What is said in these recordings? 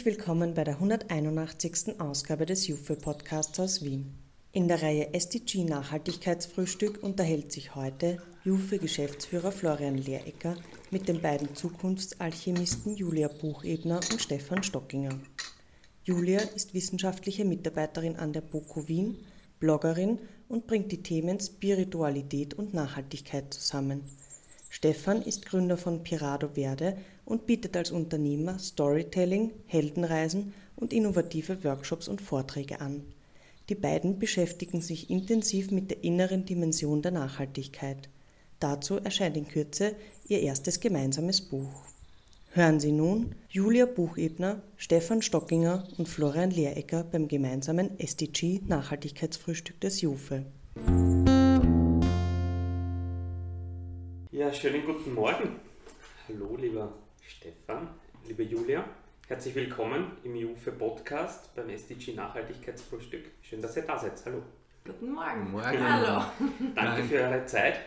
Herzlich willkommen bei der 181. Ausgabe des Jufe Podcasts aus Wien. In der Reihe SDG Nachhaltigkeitsfrühstück unterhält sich heute Jufe Geschäftsführer Florian Lehrecker mit den beiden Zukunftsalchemisten Julia Buchebner und Stefan Stockinger. Julia ist wissenschaftliche Mitarbeiterin an der BOKU Wien, Bloggerin und bringt die Themen Spiritualität und Nachhaltigkeit zusammen. Stefan ist Gründer von Pirado Verde und bietet als Unternehmer Storytelling, Heldenreisen und innovative Workshops und Vorträge an. Die beiden beschäftigen sich intensiv mit der inneren Dimension der Nachhaltigkeit. Dazu erscheint in Kürze ihr erstes gemeinsames Buch. Hören Sie nun Julia Buchebner, Stefan Stockinger und Florian Lehrecker beim gemeinsamen SDG Nachhaltigkeitsfrühstück des JUFE. Ja, schönen guten Morgen. Hallo, lieber Stefan, liebe Julia. Herzlich willkommen im JUFE Podcast beim SDG Nachhaltigkeitsfrühstück. Schön, dass ihr da seid. Hallo. Guten Morgen. Morgen. Hallo. Danke für eure Zeit.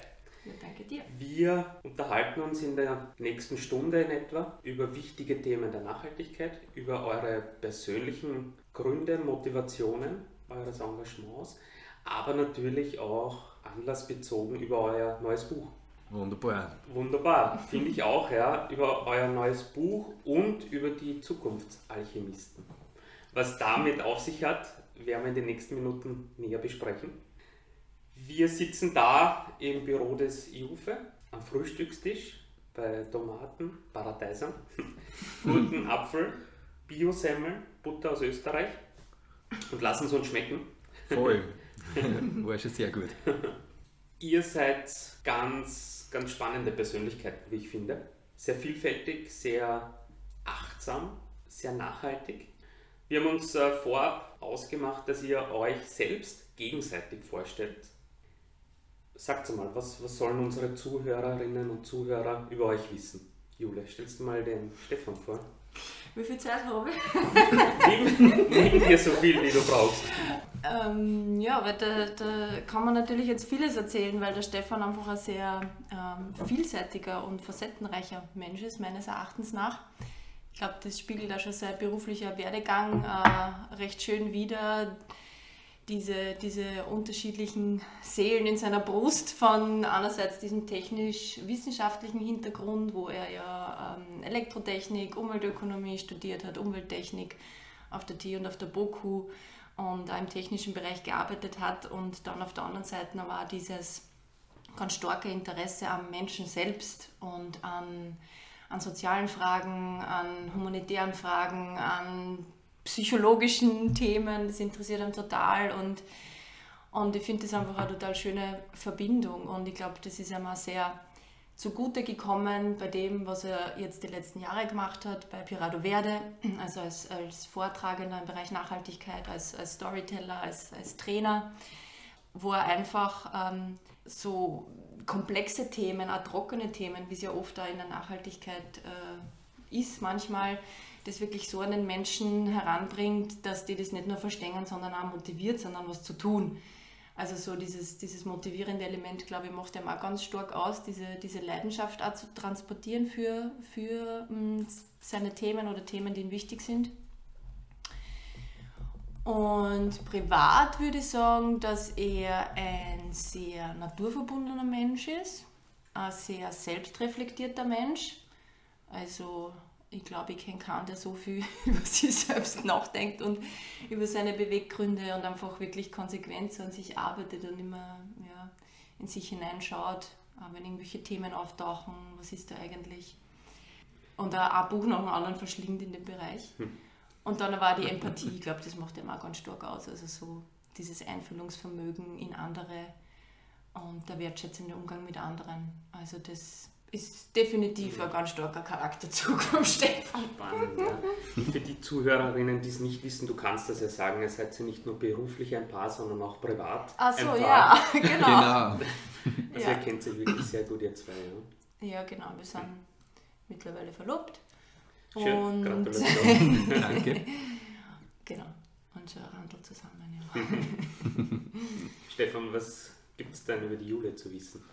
Ja, danke dir. Wir unterhalten uns in der nächsten Stunde in etwa über wichtige Themen der Nachhaltigkeit, über eure persönlichen Gründe, Motivationen eures Engagements, aber natürlich auch anlassbezogen über euer neues Buch. Wunderbar. Wunderbar, finde ich auch, ja, über euer neues Buch und über die Zukunftsalchemisten. Was damit auf sich hat, werden wir in den nächsten Minuten näher besprechen. Wir sitzen da im Büro des IUFE am Frühstückstisch bei Tomaten, Paradeisern, guten Apfel, Biosemmeln, Butter aus Österreich und lassen es uns schmecken. Voll. War schon sehr gut. Ihr seid ganz, ganz spannende Persönlichkeiten, wie ich finde. Sehr vielfältig, sehr achtsam, sehr nachhaltig. Wir haben uns äh, vorab ausgemacht, dass ihr euch selbst gegenseitig vorstellt. Sagt mal, was, was sollen unsere Zuhörerinnen und Zuhörer über euch wissen? Jule, stellst du mal den Stefan vor? Wie viel Zeit habe ich? Nimm, dir so viel, wie du brauchst. Ähm, ja, weil da, da kann man natürlich jetzt vieles erzählen, weil der Stefan einfach ein sehr ähm, vielseitiger und facettenreicher Mensch ist, meines Erachtens nach. Ich glaube, das spiegelt auch schon sein beruflicher Werdegang äh, recht schön wider. Diese, diese unterschiedlichen Seelen in seiner Brust von einerseits diesem technisch-wissenschaftlichen Hintergrund, wo er ja ähm, Elektrotechnik, Umweltökonomie studiert hat, Umwelttechnik auf der TI und auf der BOKU und auch im technischen Bereich gearbeitet hat und dann auf der anderen Seite auch dieses ganz starke Interesse am Menschen selbst und an, an sozialen Fragen, an humanitären Fragen, an psychologischen Themen, das interessiert ihn total und, und ich finde das einfach eine total schöne Verbindung und ich glaube, das ist ihm auch sehr zugute gekommen bei dem, was er jetzt die letzten Jahre gemacht hat, bei Pirado Verde, also als, als Vortragender im Bereich Nachhaltigkeit, als, als Storyteller, als, als Trainer, wo er einfach ähm, so komplexe Themen, auch trockene Themen, wie es ja oft da in der Nachhaltigkeit äh, ist manchmal, das wirklich so an den Menschen heranbringt, dass die das nicht nur verstehen, sondern auch motiviert, sondern was zu tun. Also so dieses, dieses motivierende Element, glaube ich, macht ihm auch ganz stark aus, diese, diese Leidenschaft auch zu transportieren für, für mh, seine Themen oder Themen, die ihm wichtig sind. Und privat würde ich sagen, dass er ein sehr naturverbundener Mensch ist, ein sehr selbstreflektierter Mensch. Also ich glaube, ich kenne keinen, der so viel über sich selbst nachdenkt und über seine Beweggründe und einfach wirklich konsequent an sich arbeitet und immer ja, in sich hineinschaut, wenn irgendwelche Themen auftauchen, was ist da eigentlich. Und ein Buch nach dem anderen verschlingt in dem Bereich. Hm. Und dann war die Empathie, ich glaube, das macht ihm auch ganz stark aus. Also so dieses Einfühlungsvermögen in andere und der wertschätzende Umgang mit anderen. Also das ist definitiv ein ganz starker Charakterzug vom Stefan. Spannend, ja. Für die Zuhörerinnen, die es nicht wissen, du kannst das ja sagen, ihr seid ja nicht nur beruflich ein Paar, sondern auch privat. Ach so, ein ja, genau. Genau. Also Ja. ihr kennt sich wirklich sehr gut, ihr zwei. Ja. Ja, genau. Wir sind mittlerweile verlobt. Schön, Und Gratulation. Danke. genau. Und schon Handel zusammen, ja. Stefan, was gibt es denn über die Jule zu wissen?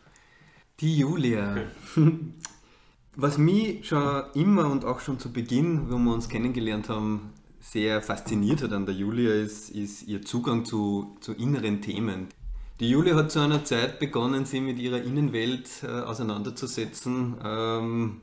Die Julia. Was mich schon immer und auch schon zu Beginn, wo wir uns kennengelernt haben, sehr fasziniert hat an der Julia, ist, ist ihr Zugang zu, zu inneren Themen. Die Julia hat zu einer Zeit begonnen, sich mit ihrer Innenwelt äh, auseinanderzusetzen. Ähm,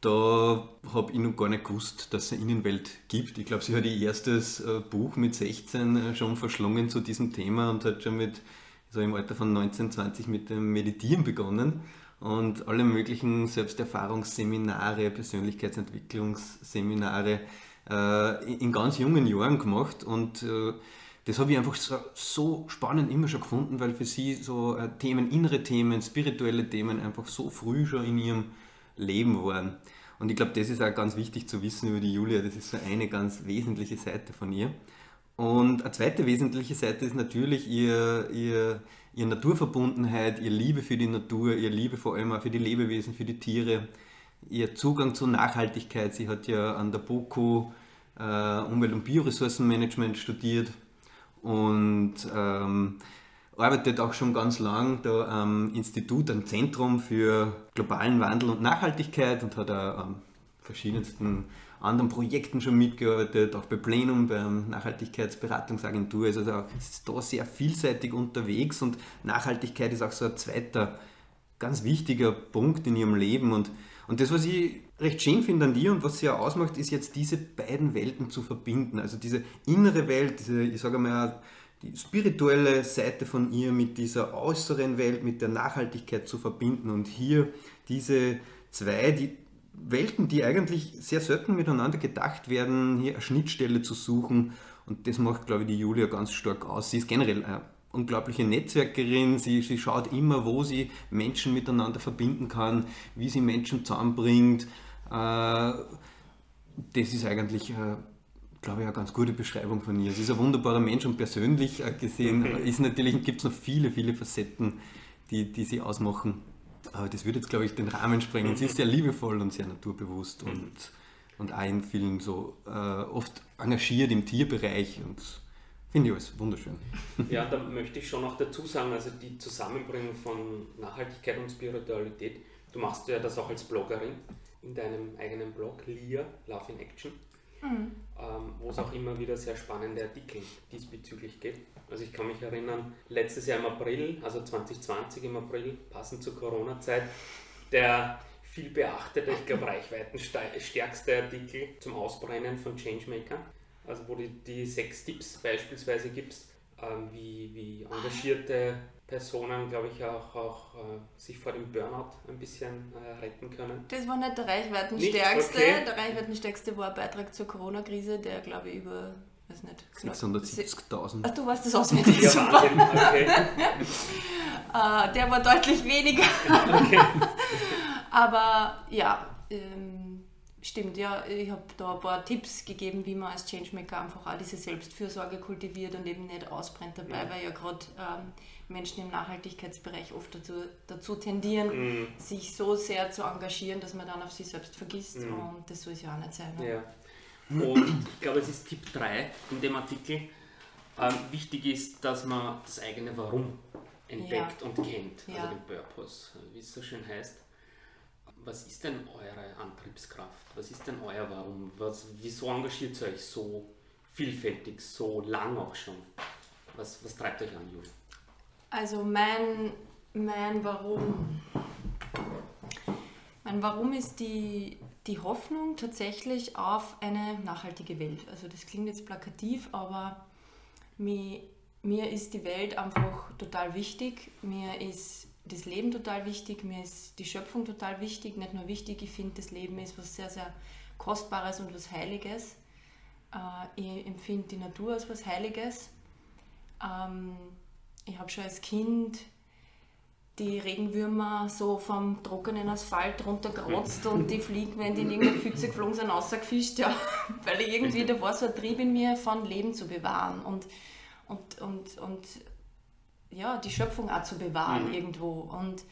da habe ich noch gar nicht gewusst, dass es eine Innenwelt gibt. Ich glaube, sie hat ihr erstes äh, Buch mit 16 äh, schon verschlungen zu diesem Thema und hat schon mit, so im Alter von 19, 20 mit dem Meditieren begonnen und alle möglichen Selbsterfahrungsseminare, Persönlichkeitsentwicklungsseminare äh, in ganz jungen Jahren gemacht und äh, das habe ich einfach so, so, spannend immer schon gefunden, weil für sie so äh, Themen, innere Themen, spirituelle Themen einfach so früh schon in ihrem Leben waren. Und ich glaube, das ist auch ganz wichtig zu wissen über die Julia. Das ist so eine ganz wesentliche Seite von ihr. Und eine zweite wesentliche Seite ist natürlich ihr, ihr, ihr Naturverbundenheit, ihr Liebe für die Natur, ihr Liebe vor allem auch für die Lebewesen, für die Tiere, ihr Zugang zur Nachhaltigkeit. Sie hat ja an der BOKU äh, Umwelt- und Bioressourcenmanagement studiert und ähm, arbeitet auch schon ganz lang da am Institut, am Zentrum für globalen Wandel und Nachhaltigkeit und hat auch an verschiedensten anderen Projekten schon mitgearbeitet, auch bei Plenum, beim Nachhaltigkeitsberatungsagentur. Also ist da sehr vielseitig unterwegs und Nachhaltigkeit ist auch so ein zweiter ganz wichtiger Punkt in ihrem Leben. Und, und das, was ich recht schön finde an dir und was sie ja ausmacht, ist jetzt diese beiden Welten zu verbinden. Also diese innere Welt, diese, ich sage mal, die spirituelle Seite von ihr mit dieser äußeren Welt, mit der Nachhaltigkeit zu verbinden und hier diese zwei die Welten, die eigentlich sehr selten miteinander gedacht werden, hier eine Schnittstelle zu suchen und das macht, glaube ich, die Julia ganz stark aus. Sie ist generell eine unglaubliche Netzwerkerin, sie, sie schaut immer, wo sie Menschen miteinander verbinden kann, wie sie Menschen zusammenbringt, äh, das ist eigentlich, äh, glaube ich, eine ganz gute Beschreibung von ihr. Sie ist ein wunderbarer Mensch und persönlich äh, gesehen ist natürlich, gibt es noch viele, viele Facetten, die, die sie ausmachen. Aber das würde jetzt, glaube ich, den Rahmen sprengen. Sie ist sehr liebevoll und sehr naturbewusst und, und auch in vielen so äh, oft engagiert im Tierbereich und finde ich alles wunderschön. Ja, da möchte ich schon noch dazu sagen, also die Zusammenbringung von Nachhaltigkeit und Spiritualität, du machst ja das auch als Bloggerin in deinem eigenen Blog, LIA, Love in Action, mhm. ähm, wo es auch immer wieder sehr spannende Artikel diesbezüglich geht. Also ich kann mich erinnern, letztes Jahr im April, also 2020 im April, passend zur Corona-Zeit, der viel beachtete, ich glaube reichweitenstärkste Artikel zum Ausbrennen von Changemaker, also wo du die sechs Tipps beispielsweise gibst, ähm, wie, wie engagierte Personen, glaube ich, auch, auch äh, sich vor dem Burnout ein bisschen äh, retten können. Das war nicht der reichweitenstärkste. Okay. Der reichweitenstärkste war ein Beitrag zur Corona-Krise, der, glaube ich, über weiß nicht. 670.000. Ach, du weißt das auswendig. Ja, super. Okay. uh, der war deutlich weniger. Okay. Aber ja, ähm, stimmt, ja, ich habe da ein paar Tipps gegeben, wie man als Changemaker einfach auch diese Selbstfürsorge kultiviert und eben nicht ausbrennt dabei, ja. weil ja gerade ähm, Menschen im Nachhaltigkeitsbereich oft dazu, dazu tendieren, mm. sich so sehr zu engagieren, dass man dann auf sich selbst vergisst mm. und das soll es ja auch nicht sein. Ne? Ja. Und ich glaube, es ist Tipp 3 in dem Artikel. Ähm, wichtig ist, dass man das eigene Warum entdeckt ja. und kennt, also ja. den Purpose, wie es so schön heißt. Was ist denn eure Antriebskraft? Was ist denn euer Warum? Was, wieso engagiert ihr euch so vielfältig, so lang auch schon? Was, was treibt euch an, Julia? Also mein, mein Warum. Mein Warum ist die, die Hoffnung tatsächlich auf eine nachhaltige Welt. Also das klingt jetzt plakativ, aber mir, mir ist die Welt einfach total wichtig. Mir ist das Leben total wichtig, mir ist die Schöpfung total wichtig. Nicht nur wichtig, ich finde, das Leben ist was sehr, sehr Kostbares und was Heiliges. Äh, ich empfinde die Natur als was Heiliges. Ich habe schon als Kind die Regenwürmer so vom trockenen Asphalt runtergerotzt und die fliegen, wenn die in irgendeine Pfütze geflogen sind, rausgefischt, ja. Weil ich irgendwie, da war so ein Trieb in mir, von Leben zu bewahren und, und, und, und ja, die Schöpfung auch zu bewahren mhm. irgendwo. Und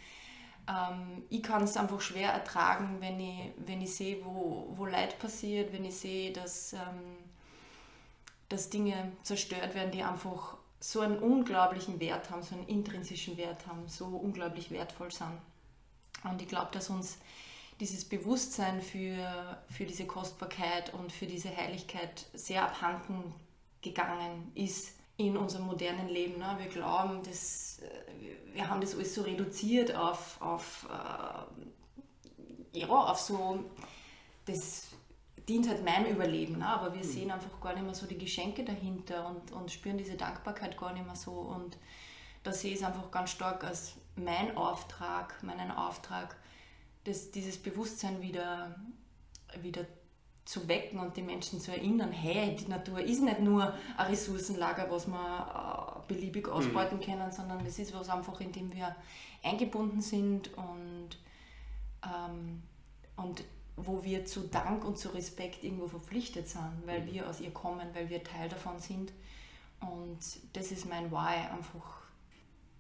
ähm, ich kann es einfach schwer ertragen, wenn ich, wenn ich sehe, wo, wo Leid passiert, wenn ich sehe, dass, ähm, dass Dinge zerstört werden, die einfach so einen unglaublichen Wert haben, so einen intrinsischen Wert haben, so unglaublich wertvoll sind. Und ich glaube, dass uns dieses Bewusstsein für, für diese Kostbarkeit und für diese Heiligkeit sehr abhanden gegangen ist in unserem modernen Leben. Ne? Wir glauben, dass, äh, wir haben das alles so reduziert auf, auf, äh, ja, auf so, das dient halt meinem Überleben, ne? aber wir mhm. sehen einfach gar nicht mehr so die Geschenke dahinter und, und spüren diese Dankbarkeit gar nicht mehr so. Und da sehe ich es einfach ganz stark als mein Auftrag, meinen Auftrag, das, dieses Bewusstsein wieder, wieder zu wecken und die Menschen zu erinnern, hey, die Natur ist nicht nur ein Ressourcenlager, was wir äh, beliebig ausbeuten mhm. können, sondern das ist was einfach, in dem wir eingebunden sind und, ähm, und wo wir zu Dank und zu Respekt irgendwo verpflichtet sind, weil mhm. wir aus ihr kommen, weil wir Teil davon sind. Und das ist mein Why, einfach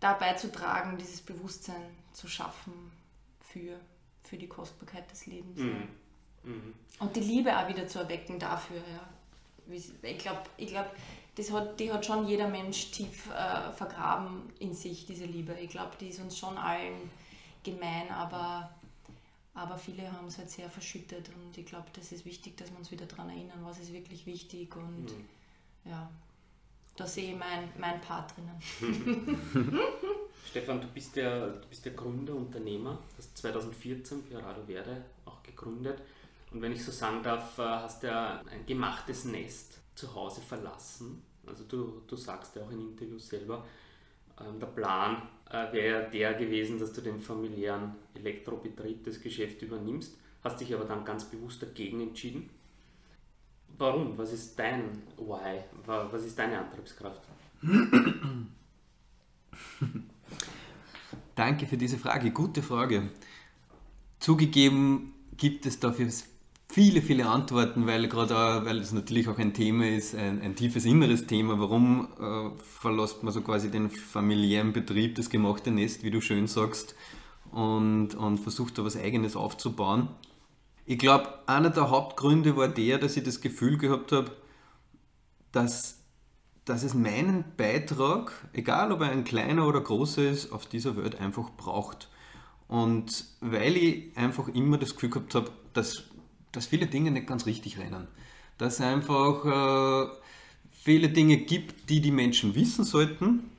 dabei zu tragen, dieses Bewusstsein zu schaffen für, für die Kostbarkeit des Lebens. Mhm. Mhm. Und die Liebe auch wieder zu erwecken dafür. Ja. Ich glaube, ich glaub, das hat, die hat schon jeder Mensch tief äh, vergraben in sich, diese Liebe. Ich glaube, die ist uns schon allen gemein, aber aber viele haben es halt sehr verschüttet und ich glaube, das ist wichtig, dass wir uns wieder daran erinnern, was ist wirklich wichtig und mhm. ja, da sehe ich mein, mein Part drinnen. Stefan, du bist ja, du bist ja Gründer, Unternehmer, hast 2014 für Radio Verde auch gegründet und wenn ich so sagen darf, äh, hast du ja ein gemachtes Nest zu Hause verlassen. Also du, du sagst ja auch in Interviews selber, der Plan äh, wäre der gewesen, dass du den familiären Elektrobetrieb, das Geschäft übernimmst, hast dich aber dann ganz bewusst dagegen entschieden. Warum? Was ist dein Why? Was ist deine Antriebskraft? Danke für diese Frage, gute Frage. Zugegeben gibt es dafür viele, viele Antworten, weil gerade weil es natürlich auch ein Thema ist, ein, ein tiefes inneres Thema. Warum äh, verlässt man so quasi den familiären Betrieb, das gemachte Nest, wie du schön sagst, und, und versucht da was Eigenes aufzubauen? Ich glaube, einer der Hauptgründe war der, dass ich das Gefühl gehabt habe, dass, dass es meinen Beitrag, egal ob er ein kleiner oder großer ist, auf dieser Welt einfach braucht. Und weil ich einfach immer das Gefühl gehabt habe, dass dass viele Dinge nicht ganz richtig rennen. Dass es einfach äh, viele Dinge gibt, die die Menschen wissen sollten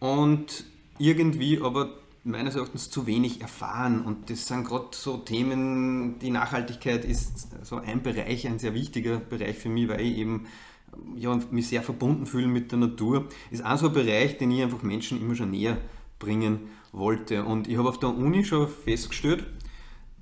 und irgendwie aber meines Erachtens zu wenig erfahren. Und das sind gerade so Themen, die Nachhaltigkeit ist so ein Bereich, ein sehr wichtiger Bereich für mich, weil ich eben ja, mich sehr verbunden fühle mit der Natur. Ist auch so ein Bereich, den ich einfach Menschen immer schon näher bringen wollte. Und ich habe auf der Uni schon festgestellt,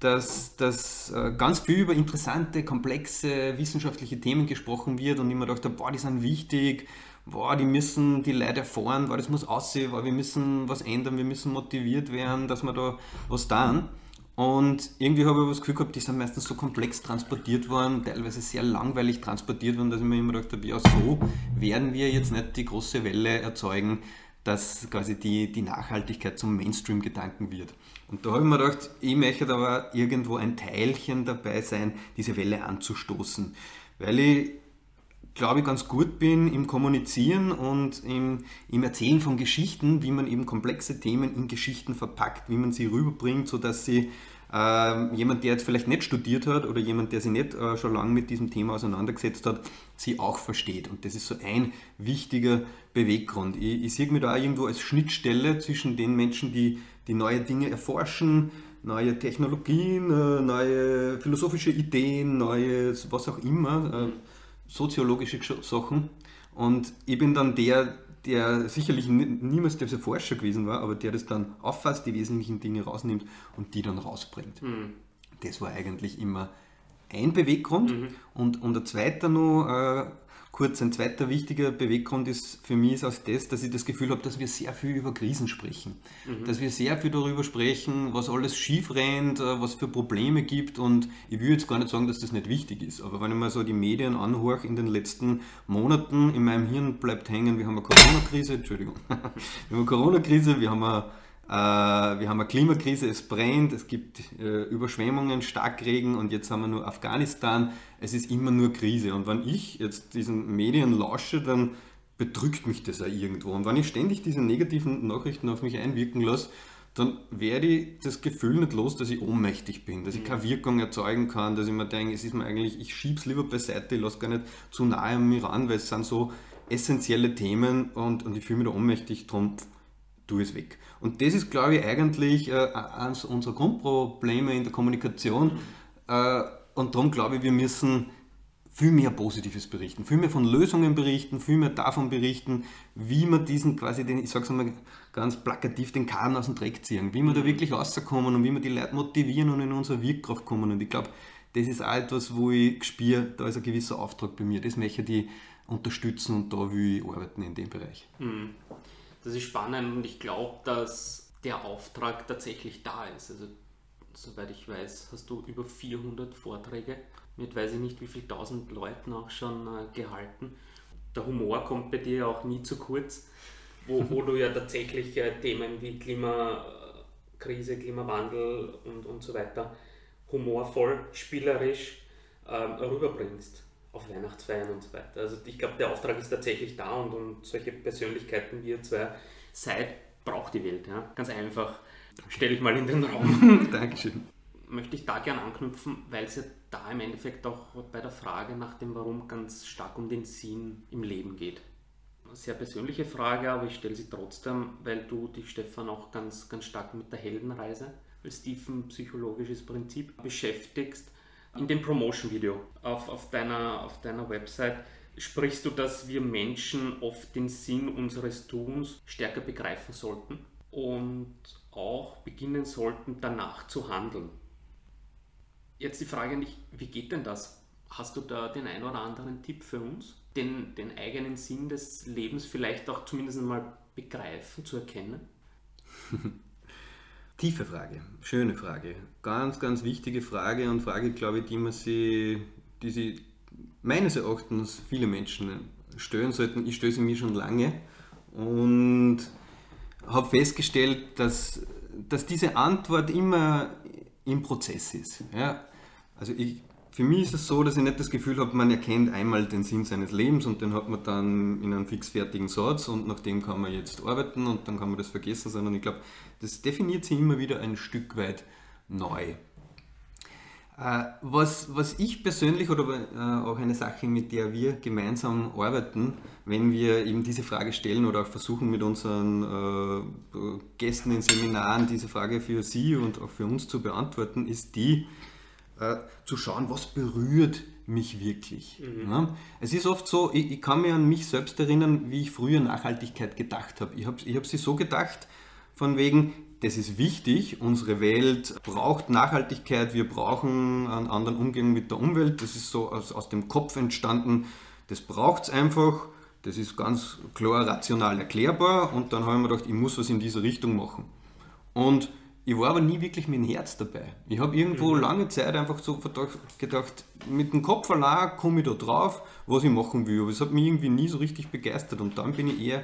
dass, dass äh, ganz viel über interessante, komplexe wissenschaftliche Themen gesprochen wird und immer dachte, boah, die sind wichtig, boah, die müssen die Leute erfahren, boah, das muss aussehen, boah, wir müssen was ändern, wir müssen motiviert werden, dass wir da was tun. Und irgendwie habe ich das Gefühl gehabt, die sind meistens so komplex transportiert worden, teilweise sehr langweilig transportiert worden, dass ich mir immer gedacht habe, ja, so werden wir jetzt nicht die große Welle erzeugen, dass quasi die, die Nachhaltigkeit zum Mainstream-Gedanken wird. Und da habe ich mir gedacht, ich möchte aber irgendwo ein Teilchen dabei sein, diese Welle anzustoßen. Weil ich, glaube ich, ganz gut bin im Kommunizieren und im, im Erzählen von Geschichten, wie man eben komplexe Themen in Geschichten verpackt, wie man sie rüberbringt, sodass sie äh, jemand, der jetzt vielleicht nicht studiert hat oder jemand, der sich nicht äh, schon lange mit diesem Thema auseinandergesetzt hat, sie auch versteht. Und das ist so ein wichtiger Beweggrund. Ich, ich sehe mich da irgendwo als Schnittstelle zwischen den Menschen, die die neue Dinge erforschen, neue Technologien, äh, neue philosophische Ideen, neues, was auch immer, äh, soziologische Sachen. Und ich bin dann der, der sicherlich niemals der Forscher gewesen war, aber der das dann auffasst, die wesentlichen Dinge rausnimmt und die dann rausbringt. Mhm. Das war eigentlich immer ein Beweggrund. Mhm. Und, und ein zweiter noch, äh, kurz, ein zweiter wichtiger Beweggrund ist für mich ist auch das, dass ich das Gefühl habe, dass wir sehr viel über Krisen sprechen. Mhm. Dass wir sehr viel darüber sprechen, was alles schief rennt, äh, was für Probleme gibt. Und ich will jetzt gar nicht sagen, dass das nicht wichtig ist. Aber wenn ich mal so die Medien anhöre in den letzten Monaten, in meinem Hirn bleibt hängen, wir haben eine Corona-Krise, Entschuldigung, wir haben eine Corona-Krise, wir haben eine wir haben eine Klimakrise, es brennt, es gibt äh, Überschwemmungen, Starkregen und jetzt haben wir nur Afghanistan. Es ist immer nur Krise. Und wenn ich jetzt diesen Medien lausche, dann bedrückt mich das auch irgendwo. Und wenn ich ständig diese negativen Nachrichten auf mich einwirken lasse, dann werde ich das Gefühl nicht los, dass ich ohnmächtig bin, dass ich keine Wirkung erzeugen kann, dass ich mir denke, es ist mir eigentlich, ich schiebe es lieber beiseite, ich lasse gar nicht zu nahe an mich ran, weil es sind so essentielle Themen und, und ich fühle mich da ohnmächtig, darum tue es weg. Und das ist, glaube ich, eigentlich äh, eines unserer Grundprobleme in der Kommunikation. Äh, und darum glaube ich, wir müssen viel mehr Positives berichten, viel mehr von Lösungen berichten, viel mehr davon berichten, wie man diesen quasi, den, ich sage es mal ganz plakativ, den Kahn aus dem Dreck ziehen, wie wir da wirklich rauskommen und wie wir die Leute motivieren und in unsere Wirkkraft kommen. Und ich glaube, das ist auch etwas, wo ich spüre, da ist ein gewisser Auftrag bei mir. Das möchte ich unterstützen und da will ich arbeiten in dem Bereich. Mhm. Das ist spannend und ich glaube, dass der Auftrag tatsächlich da ist. Also, soweit ich weiß, hast du über 400 Vorträge mit weiß ich nicht wie viel tausend Leuten auch schon äh, gehalten. Der Humor kommt bei dir auch nie zu kurz, wo, wo du ja tatsächlich äh, Themen wie Klimakrise, Klimawandel und, und so weiter humorvoll, spielerisch ähm, rüberbringst auf Weihnachtsfeiern und so weiter. Also ich glaube, der Auftrag ist tatsächlich da und, und solche Persönlichkeiten wie ihr zwei seid, braucht die Welt. Ja? Ganz einfach. Stelle ich mal in den Raum. Dankeschön. Möchte ich da gerne anknüpfen, weil es ja da im Endeffekt auch bei der Frage nach dem Warum ganz stark um den Sinn im Leben geht. Eine sehr persönliche Frage, aber ich stelle sie trotzdem, weil du dich, Stefan, auch ganz, ganz stark mit der Heldenreise als tiefen psychologisches Prinzip beschäftigst. In dem Promotion-Video auf, auf, deiner, auf deiner Website sprichst du, dass wir Menschen oft den Sinn unseres Tuns stärker begreifen sollten und auch beginnen sollten, danach zu handeln. Jetzt die Frage nicht, wie geht denn das? Hast du da den ein oder anderen Tipp für uns? Den, den eigenen Sinn des Lebens vielleicht auch zumindest mal begreifen, zu erkennen? Tiefe Frage, schöne Frage. Ganz, ganz wichtige Frage und Frage, glaube ich, die man sie, die sie meines Erachtens viele Menschen stellen sollten. Ich stöße mir schon lange und habe festgestellt, dass, dass diese Antwort immer im Prozess ist. Ja? Also ich, für mich ist es so, dass ich nicht das Gefühl habe, man erkennt einmal den Sinn seines Lebens und den hat man dann in einem fixfertigen Satz und nach dem kann man jetzt arbeiten und dann kann man das vergessen, sondern ich glaube, das definiert sich immer wieder ein Stück weit neu. Äh, was, was ich persönlich oder äh, auch eine Sache, mit der wir gemeinsam arbeiten, wenn wir eben diese Frage stellen oder auch versuchen mit unseren äh, Gästen in Seminaren diese Frage für Sie und auch für uns zu beantworten, ist die, zu schauen, was berührt mich wirklich. Mhm. Ja? Es ist oft so, ich, ich, kann mir an mich selbst erinnern, wie ich früher Nachhaltigkeit gedacht habe. Ich habe ich hab sie so gedacht, von wegen, das ist wichtig. Unsere Welt braucht Nachhaltigkeit. Wir brauchen einen anderen Umgang mit der Umwelt. Das ist so aus, aus dem Kopf entstanden. Das braucht es einfach. Das ist ganz klar rational erklärbar. Und dann habe ich mir gedacht, ich muss was in diese Richtung machen. Und ich war aber nie wirklich mit dem Herz dabei. Ich habe irgendwo mhm. lange Zeit einfach so gedacht, mit dem Kopf allein komme ich da drauf, was ich machen will. Aber es hat mich irgendwie nie so richtig begeistert. Und dann bin ich eher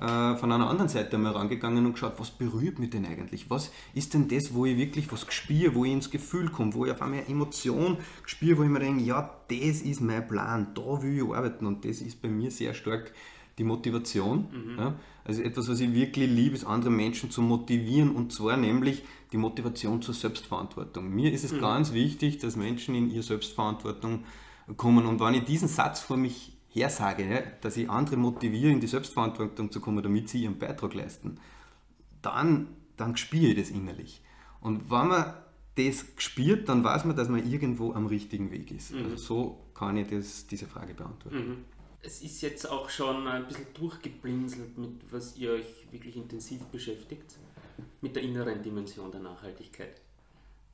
äh, von einer anderen Seite einmal rangegangen und geschaut, was berührt mich denn eigentlich? Was ist denn das, wo ich wirklich was spüre, wo ich ins Gefühl komme, wo ich auf einmal eine Emotion spüre, wo ich mir denke, ja, das ist mein Plan, da will ich arbeiten und das ist bei mir sehr stark die Motivation. Mhm. Ja? Also etwas, was ich wirklich liebe, ist andere Menschen zu motivieren und zwar nämlich die Motivation zur Selbstverantwortung. Mir ist es mhm. ganz wichtig, dass Menschen in ihre Selbstverantwortung kommen und wenn ich diesen Satz vor mich hersage, dass ich andere motiviere, in die Selbstverantwortung zu kommen, damit sie ihren Beitrag leisten, dann, dann spüre ich das innerlich. Und wenn man das spürt, dann weiß man, dass man irgendwo am richtigen Weg ist. Mhm. Also so kann ich das, diese Frage beantworten. Mhm. Es ist jetzt auch schon ein bisschen durchgeblinzelt, mit was ihr euch wirklich intensiv beschäftigt, mit der inneren Dimension der Nachhaltigkeit.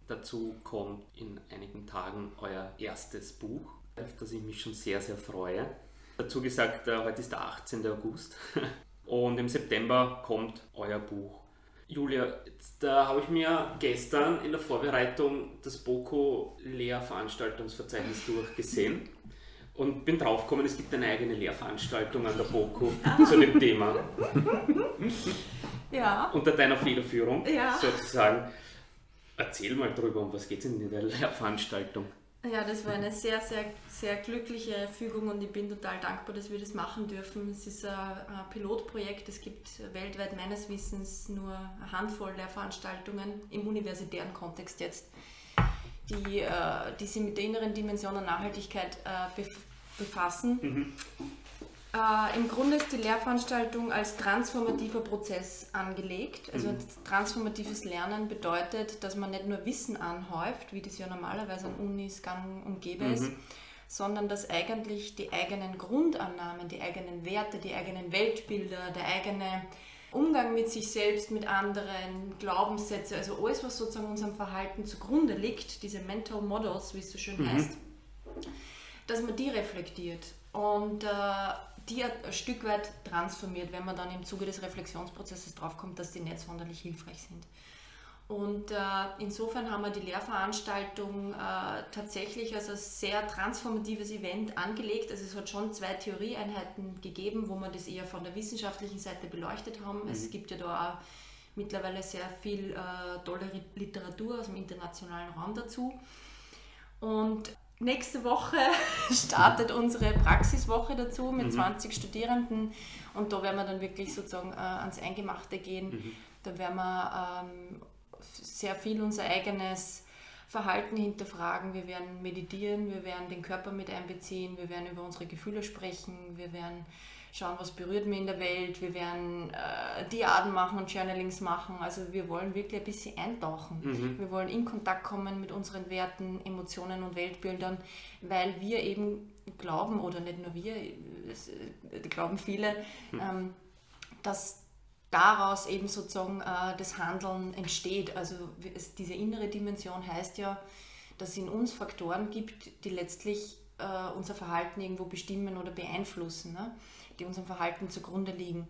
Dazu kommt in einigen Tagen euer erstes Buch, auf das ich mich schon sehr, sehr freue. Dazu gesagt, äh, heute ist der 18. August und im September kommt euer Buch. Julia, da habe ich mir gestern in der Vorbereitung das BOKO Lehrveranstaltungsverzeichnis durchgesehen und bin draufgekommen, es gibt eine eigene Lehrveranstaltung an der BOKO zu dem Thema. Ja. Unter deiner Federführung ja. sozusagen. Erzähl mal drüber, um was geht es in der Lehrveranstaltung? Ja, das war eine sehr, sehr, sehr glückliche Fügung und ich bin total dankbar, dass wir das machen dürfen. Es ist ein, ein Pilotprojekt. Es gibt weltweit meines Wissens nur eine Handvoll Lehrveranstaltungen im universitären Kontext jetzt, die, äh, die sich mit der inneren Dimension der Nachhaltigkeit äh, befassen. Mhm. Äh, Im Grunde ist die Lehrveranstaltung als transformativer Prozess angelegt. Also mhm. transformatives Lernen bedeutet, dass man nicht nur Wissen anhäuft, wie das ja normalerweise an Unis gang und gäbe ist, mhm. sondern dass eigentlich die eigenen Grundannahmen, die eigenen Werte, die eigenen Weltbilder, der eigene Umgang mit sich selbst, mit anderen, Glaubenssätze, also alles, was sozusagen unserem Verhalten zugrunde liegt, diese Mental Models, wie es so schön mhm. heißt, dass man die reflektiert. Und äh, die ein Stück weit transformiert, wenn man dann im Zuge des Reflexionsprozesses draufkommt, dass die nicht sonderlich hilfreich sind. Und äh, insofern haben wir die Lehrveranstaltung äh, tatsächlich als ein sehr transformatives Event angelegt. Also es hat schon zwei Theorieeinheiten gegeben, wo wir das eher von der wissenschaftlichen Seite beleuchtet haben. Mhm. Es gibt ja da auch mittlerweile sehr viel äh, tolle Literatur aus dem internationalen Raum dazu. Und Nächste Woche startet unsere Praxiswoche dazu mit mhm. 20 Studierenden und da werden wir dann wirklich sozusagen äh, ans Eingemachte gehen. Mhm. Da werden wir ähm, sehr viel unser eigenes Verhalten hinterfragen. Wir werden meditieren, wir werden den Körper mit einbeziehen, wir werden über unsere Gefühle sprechen, wir werden schauen, was berührt mich in der Welt. Wir werden äh, Diaden machen und Journalings machen. Also wir wollen wirklich ein bisschen eintauchen. Mhm. Wir wollen in Kontakt kommen mit unseren Werten, Emotionen und Weltbildern, weil wir eben glauben, oder nicht nur wir, es äh, glauben viele, mhm. ähm, dass daraus eben sozusagen äh, das Handeln entsteht. Also es, diese innere Dimension heißt ja, dass es in uns Faktoren gibt, die letztlich äh, unser Verhalten irgendwo bestimmen oder beeinflussen. Ne? die unserem Verhalten zugrunde liegen.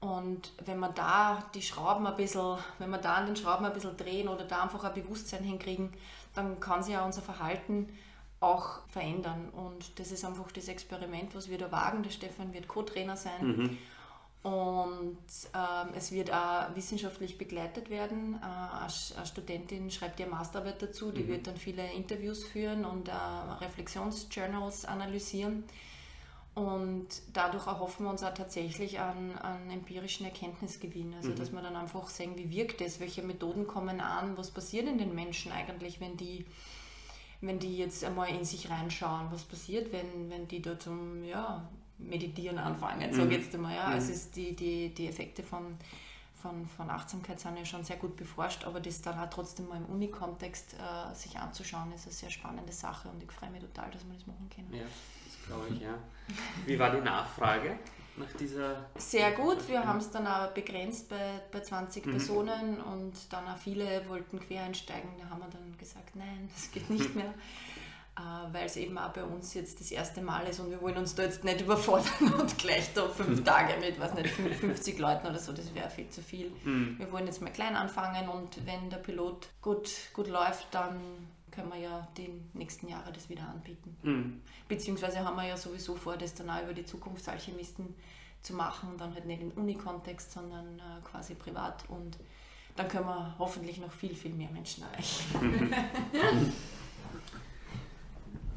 Und wenn wir da die Schrauben ein bisschen, wenn wir da an den Schrauben ein bisschen drehen oder da einfach ein Bewusstsein hinkriegen, dann kann sich ja unser Verhalten auch verändern. Und das ist einfach das Experiment, was wir da wagen. Der Stefan wird Co-Trainer sein. Mhm. Und ähm, es wird auch wissenschaftlich begleitet werden. Äh, eine Studentin schreibt ihr Masterarbeit dazu, die mhm. wird dann viele Interviews führen und äh, Reflexionsjournals analysieren. Und dadurch erhoffen wir uns auch tatsächlich an, an empirischen Erkenntnisgewinn. Also, mhm. dass wir dann einfach sehen, wie wirkt es, welche Methoden kommen an, was passiert in den Menschen eigentlich, wenn die, wenn die jetzt einmal in sich reinschauen, was passiert, wenn, wenn die da zum ja, Meditieren anfangen, mhm. sage jetzt einmal. Ja. Mhm. Also, die, die, die Effekte von, von, von Achtsamkeit sind ja schon sehr gut beforscht, aber das dann auch trotzdem mal im Uni-Kontext äh, sich anzuschauen, ist eine sehr spannende Sache und ich freue mich total, dass wir das machen können. Ja glaube ich, ja. Wie war die Nachfrage nach dieser? Sehr gut, wir haben es dann auch begrenzt bei, bei 20 mhm. Personen und dann auch viele wollten quer einsteigen. Da haben wir dann gesagt, nein, das geht nicht mehr. äh, weil es eben auch bei uns jetzt das erste Mal ist und wir wollen uns da jetzt nicht überfordern und gleich da fünf mhm. Tage mit, was nicht, 50 Leuten oder so, das wäre viel zu viel. Mhm. Wir wollen jetzt mal klein anfangen und wenn der Pilot gut, gut läuft, dann können wir ja die nächsten Jahre das wieder anbieten. Mhm. Beziehungsweise haben wir ja sowieso vor, das dann auch über die Zukunftsalchemisten zu machen, dann halt nicht im Uni-Kontext, sondern äh, quasi privat und dann können wir hoffentlich noch viel, viel mehr Menschen erreichen.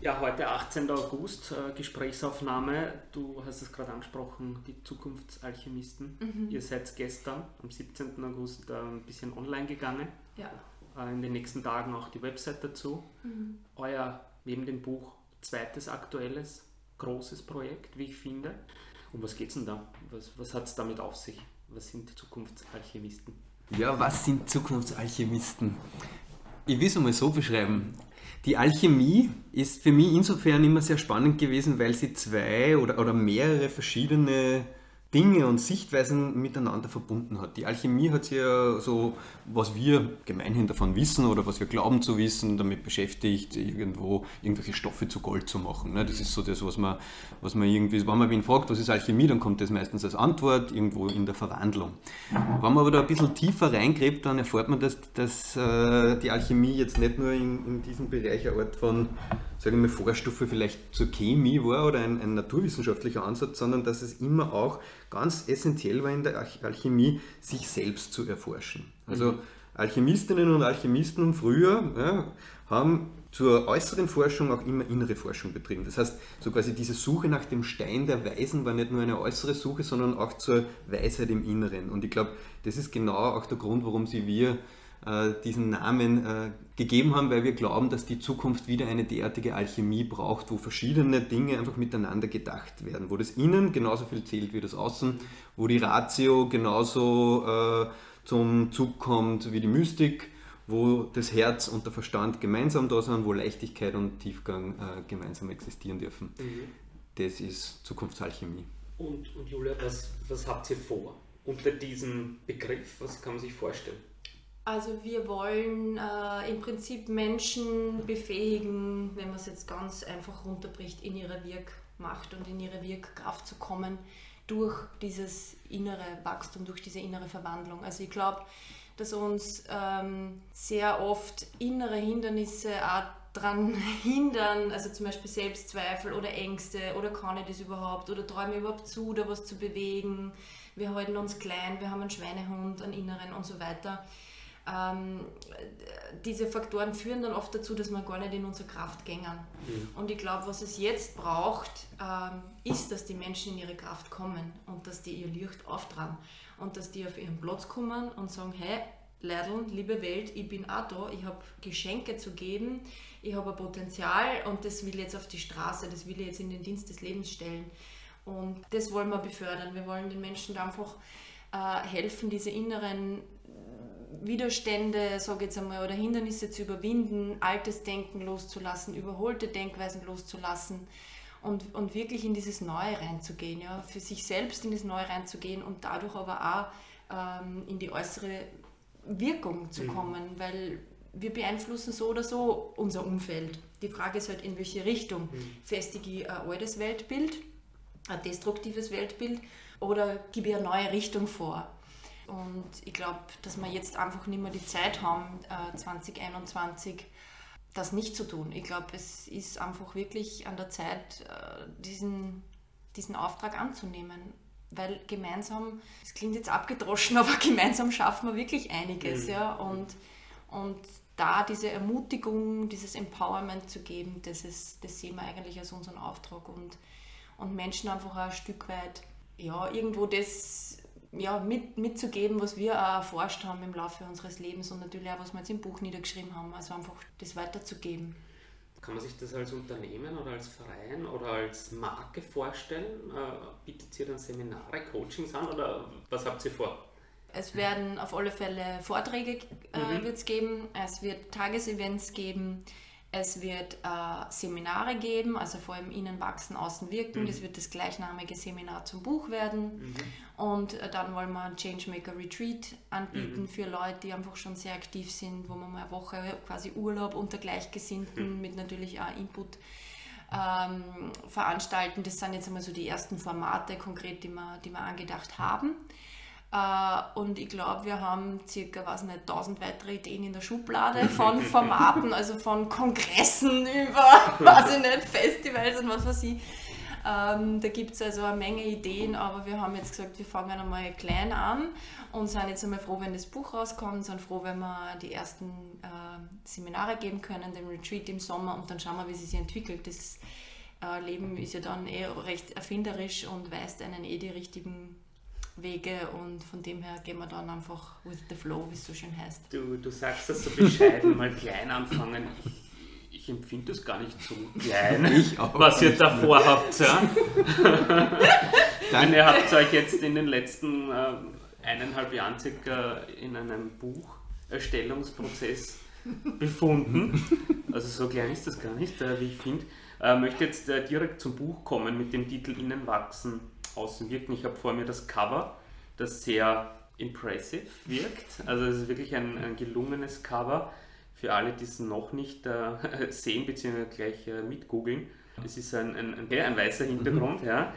Ja, heute 18. August, äh, Gesprächsaufnahme. Du hast es gerade angesprochen, die Zukunftsalchemisten. Mhm. Ihr seid gestern, am 17. August, äh, ein bisschen online gegangen. Ja. Äh, in den nächsten Tagen auch die Website dazu. Mhm. Euer, neben dem Buch, zweites aktuelles, großes Projekt, wie ich finde. Um was geht es denn da? Was, was hat es damit auf sich? Was sind Zukunftsalchemisten? Ja, was sind Zukunftsalchemisten? Ich will es einmal so beschreiben. Die Alchemie ist für mich insofern immer sehr spannend gewesen, weil sie zwei oder, oder mehrere verschiedene Dinge und Sichtweisen miteinander verbunden hat. Die Alchemie hat sich ja so, was wir gemeinhin davon wissen oder was wir glauben zu wissen, damit beschäftigt, irgendwo irgendwelche Stoffe zu Gold zu machen. Ne? Das ist so das, was man, was man irgendwie, wenn man wen fragt, was ist Alchemie, dann kommt das meistens als Antwort irgendwo in der Verwandlung. Wenn man aber da ein bisschen tiefer reingräbt, dann erfährt man, dass, dass äh, die Alchemie jetzt nicht nur in, in diesem Bereich eine Art von sage ich mal, Vorstufe vielleicht zur Chemie war oder ein, ein, naturwissenschaftlicher Ansatz, sondern dass es immer auch ganz essentiell war in der Alchemie, sich selbst zu erforschen. Also mhm. Alchemistinnen und Alchemisten früher ja, haben zur äußeren Forschung auch immer innere Forschung betrieben. Das heißt, so quasi diese Suche nach dem Stein der Weisen war nicht nur eine äußere Suche, sondern auch zur Weisheit im Inneren. Und ich glaube, das ist genau auch der Grund, warum sie wir diesen Namen äh, gegeben haben, weil wir glauben, dass die Zukunft wieder eine derartige Alchemie braucht, wo verschiedene Dinge einfach miteinander gedacht werden, wo das Innen genauso viel zählt wie das Außen, wo die Ratio genauso äh, zum Zug kommt wie die Mystik wo das Herz und der Verstand gemeinsam da sind, wo Leichtigkeit und Tiefgang äh, gemeinsam existieren dürfen. Mhm. Das ist Zukunftsalchemie. Und, und Julia, was, was habt ihr vor unter diesem Begriff? Was kann man sich vorstellen? Also wir wollen äh, im Prinzip Menschen befähigen, wenn man es jetzt ganz einfach runterbricht, in ihre Wirkmacht und in ihre Wirkkraft zu kommen durch dieses innere Wachstum, durch diese innere Verwandlung. Also ich glaube, dass uns ähm, sehr oft innere Hindernisse auch daran hindern, also zum Beispiel Selbstzweifel oder Ängste oder kann ich das überhaupt oder träume ich überhaupt zu, da was zu bewegen. Wir halten uns klein, wir haben einen Schweinehund, einen inneren und so weiter. Ähm, diese Faktoren führen dann oft dazu, dass wir gar nicht in unsere Kraft gängen. Mhm. Und ich glaube, was es jetzt braucht, ähm, ist, dass die Menschen in ihre Kraft kommen und dass die ihr Licht auftragen und dass die auf ihren Platz kommen und sagen, hey, Leidl, liebe Welt, ich bin auch da, ich habe Geschenke zu geben, ich habe ein Potenzial und das will ich jetzt auf die Straße, das will ich jetzt in den Dienst des Lebens stellen. Und das wollen wir befördern. Wir wollen den Menschen einfach äh, helfen, diese inneren Widerstände, sage jetzt einmal, oder Hindernisse zu überwinden, altes Denken loszulassen, überholte Denkweisen loszulassen und, und wirklich in dieses Neue reinzugehen, ja, für sich selbst in das Neue reinzugehen und dadurch aber auch ähm, in die äußere Wirkung zu mhm. kommen, weil wir beeinflussen so oder so unser Umfeld. Die Frage ist halt, in welche Richtung mhm. festige ich ein altes Weltbild, ein destruktives Weltbild oder gebe ich eine neue Richtung vor. Und ich glaube, dass wir jetzt einfach nicht mehr die Zeit haben, äh, 2021 das nicht zu tun. Ich glaube, es ist einfach wirklich an der Zeit, äh, diesen, diesen Auftrag anzunehmen. Weil gemeinsam, es klingt jetzt abgedroschen, aber gemeinsam schaffen wir wirklich einiges. Mhm. Ja? Und, und da diese Ermutigung, dieses Empowerment zu geben, das, ist, das sehen wir eigentlich als unseren Auftrag. Und, und Menschen einfach ein Stück weit, ja, irgendwo das ja, mit, mitzugeben, was wir auch erforscht haben im Laufe unseres Lebens und natürlich auch, was wir jetzt im Buch niedergeschrieben haben. Also einfach das weiterzugeben. Kann man sich das als Unternehmen oder als Verein oder als Marke vorstellen? Äh, bietet ihr dann Seminare, Coachings an oder was habt ihr vor? Es werden auf alle Fälle Vorträge äh, mhm. geben, es wird Tagesevents geben, es wird äh, Seminare geben, also vor allem Innen wachsen, Außen wirken. Mhm. Das wird das gleichnamige Seminar zum Buch werden. Mhm. Und äh, dann wollen wir ein Changemaker Retreat anbieten mhm. für Leute, die einfach schon sehr aktiv sind, wo man mal eine Woche quasi Urlaub unter Gleichgesinnten mhm. mit natürlich auch Input ähm, veranstalten. Das sind jetzt einmal so die ersten Formate konkret, die wir, die wir angedacht haben. Äh, und ich glaube, wir haben circa, was nicht, 1000 weitere Ideen in der Schublade von Formaten, also von Kongressen über, weiß ich nicht, Festivals und was weiß ich. Ähm, da gibt es also eine Menge Ideen, aber wir haben jetzt gesagt, wir fangen einmal klein an und sind jetzt einmal froh, wenn das Buch rauskommt, sind froh, wenn wir die ersten äh, Seminare geben können, den Retreat im Sommer und dann schauen wir, wie sie sich entwickelt. Das äh, Leben ist ja dann eh recht erfinderisch und weist einen eh die richtigen Wege und von dem her gehen wir dann einfach with the flow, wie es so schön heißt. Du, du sagst das so bescheiden, mal klein anfangen. Ich, ich empfinde das gar nicht so klein, was ihr davor habt. Ja? Dann, ihr habt euch jetzt in den letzten äh, eineinhalb Jahren circa in einem Bucherstellungsprozess befunden. Also so klein ist das gar nicht, äh, wie ich finde. Äh, möchte jetzt äh, direkt zum Buch kommen mit dem Titel Innen wachsen außen wirken. Ich habe vor mir das Cover, das sehr impressive wirkt. Also es ist wirklich ein, ein gelungenes Cover für alle, die es noch nicht äh, sehen bzw. gleich äh, mitgoogeln. Es ist ein, ein, ein, ein weißer Hintergrund, mhm. ja,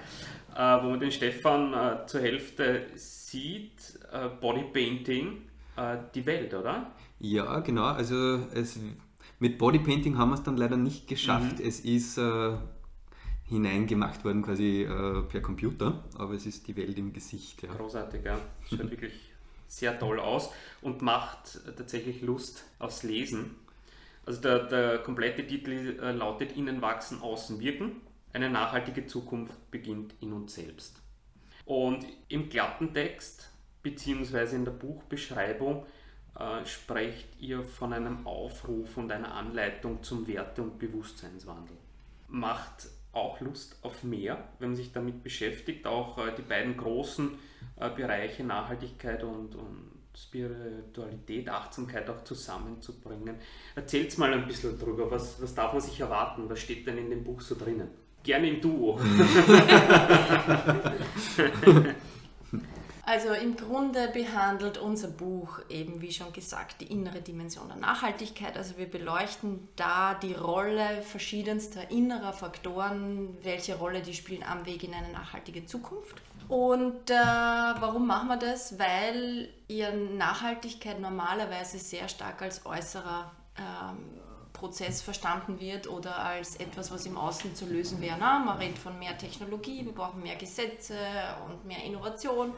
äh, wo man den Stefan äh, zur Hälfte sieht, äh, Bodypainting, äh, die Welt, oder? Ja, genau. Also es, mit Bodypainting haben wir es dann leider nicht geschafft. Mhm. Es ist hineingemacht worden quasi äh, per Computer, aber es ist die Welt im Gesicht. Ja. Großartig, ja. Schaut wirklich sehr toll aus und macht tatsächlich Lust aufs Lesen. Also der, der komplette Titel äh, lautet Innen wachsen, außen wirken. Eine nachhaltige Zukunft beginnt in uns selbst. Und im glatten Text beziehungsweise in der Buchbeschreibung äh, sprecht ihr von einem Aufruf und einer Anleitung zum Werte- und Bewusstseinswandel. Macht auch Lust auf mehr, wenn man sich damit beschäftigt, auch äh, die beiden großen äh, Bereiche Nachhaltigkeit und, und Spiritualität, Achtsamkeit auch zusammenzubringen. Erzählt mal ein bisschen drüber, was, was darf man sich erwarten, was steht denn in dem Buch so drinnen? Gerne im Duo. Also im Grunde behandelt unser Buch eben, wie schon gesagt, die innere Dimension der Nachhaltigkeit. Also wir beleuchten da die Rolle verschiedenster innerer Faktoren, welche Rolle die spielen am Weg in eine nachhaltige Zukunft. Und äh, warum machen wir das? Weil ihr Nachhaltigkeit normalerweise sehr stark als äußerer ähm, Prozess verstanden wird oder als etwas, was im Außen zu lösen wäre. Na, man redet von mehr Technologie, wir brauchen mehr Gesetze und mehr Innovation.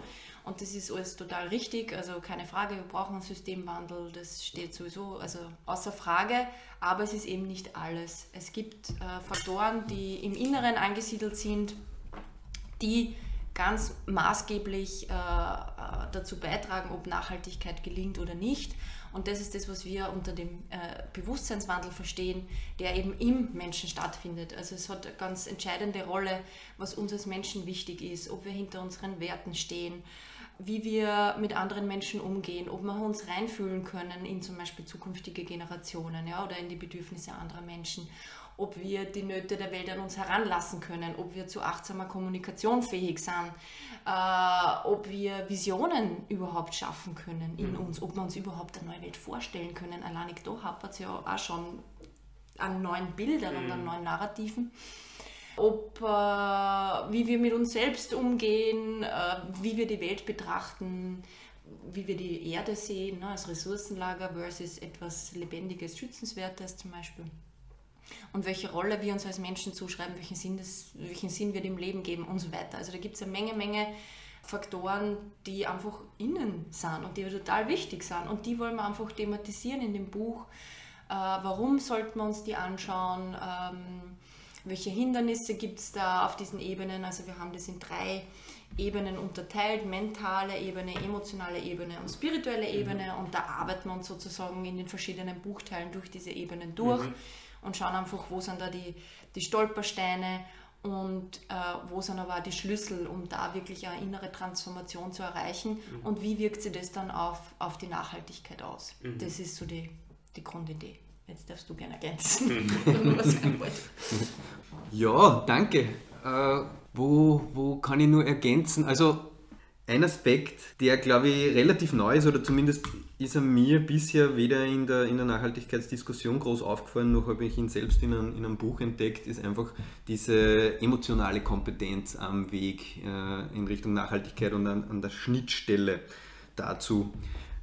Und das ist alles total richtig, also keine Frage, wir brauchen einen Systemwandel, das steht sowieso also außer Frage, aber es ist eben nicht alles. Es gibt äh, Faktoren, die im Inneren angesiedelt sind, die ganz maßgeblich äh, äh dazu beitragen, ob Nachhaltigkeit gelingt oder nicht. Und das ist das, was wir unter dem äh, Bewusstseinswandel verstehen, der eben im Menschen stattfindet. Also es hat eine ganz entscheidende Rolle, was uns als Menschen wichtig ist, ob wir hinter unseren Werten stehen, wie wir mit anderen Menschen umgehen, ob wir uns reinfühlen können in zum Beispiel zukünftige Generationen ja, oder in die Bedürfnisse anderer Menschen, ob wir die Nöte der Welt an uns heranlassen können, ob wir zu achtsamer Kommunikation fähig sind, äh, ob wir Visionen überhaupt schaffen können in mhm. uns, ob wir uns überhaupt eine neue Welt vorstellen können. Allein da hapert es ja auch schon an neuen Bildern mhm. und an mhm. neuen Narrativen ob, äh, wie wir mit uns selbst umgehen, äh, wie wir die Welt betrachten, wie wir die Erde sehen, ne, als Ressourcenlager versus etwas Lebendiges, Schützenswertes zum Beispiel. Und welche Rolle wir uns als Menschen zuschreiben, welchen Sinn, das, welchen Sinn wir dem Leben geben und so weiter. Also da gibt es eine Menge, Menge Faktoren, die einfach innen sind und die total wichtig sind. Und die wollen wir einfach thematisieren in dem Buch. Äh, warum sollten wir uns die anschauen? Ähm, welche Hindernisse gibt es da auf diesen Ebenen? Also wir haben das in drei Ebenen unterteilt, mentale Ebene, emotionale Ebene und spirituelle mhm. Ebene und da arbeiten wir uns sozusagen in den verschiedenen Buchteilen durch diese Ebenen durch mhm. und schauen einfach, wo sind da die, die Stolpersteine und äh, wo sind aber auch die Schlüssel, um da wirklich eine innere Transformation zu erreichen mhm. und wie wirkt sich das dann auf, auf die Nachhaltigkeit aus. Mhm. Das ist so die, die Grundidee. Jetzt darfst du gerne ergänzen, was sein Ja, danke. Äh, wo, wo kann ich nur ergänzen? Also ein Aspekt, der glaube ich relativ neu ist, oder zumindest ist er mir bisher weder in der, in der Nachhaltigkeitsdiskussion groß aufgefallen, noch habe ich ihn selbst in einem, in einem Buch entdeckt, ist einfach diese emotionale Kompetenz am Weg äh, in Richtung Nachhaltigkeit und an, an der Schnittstelle dazu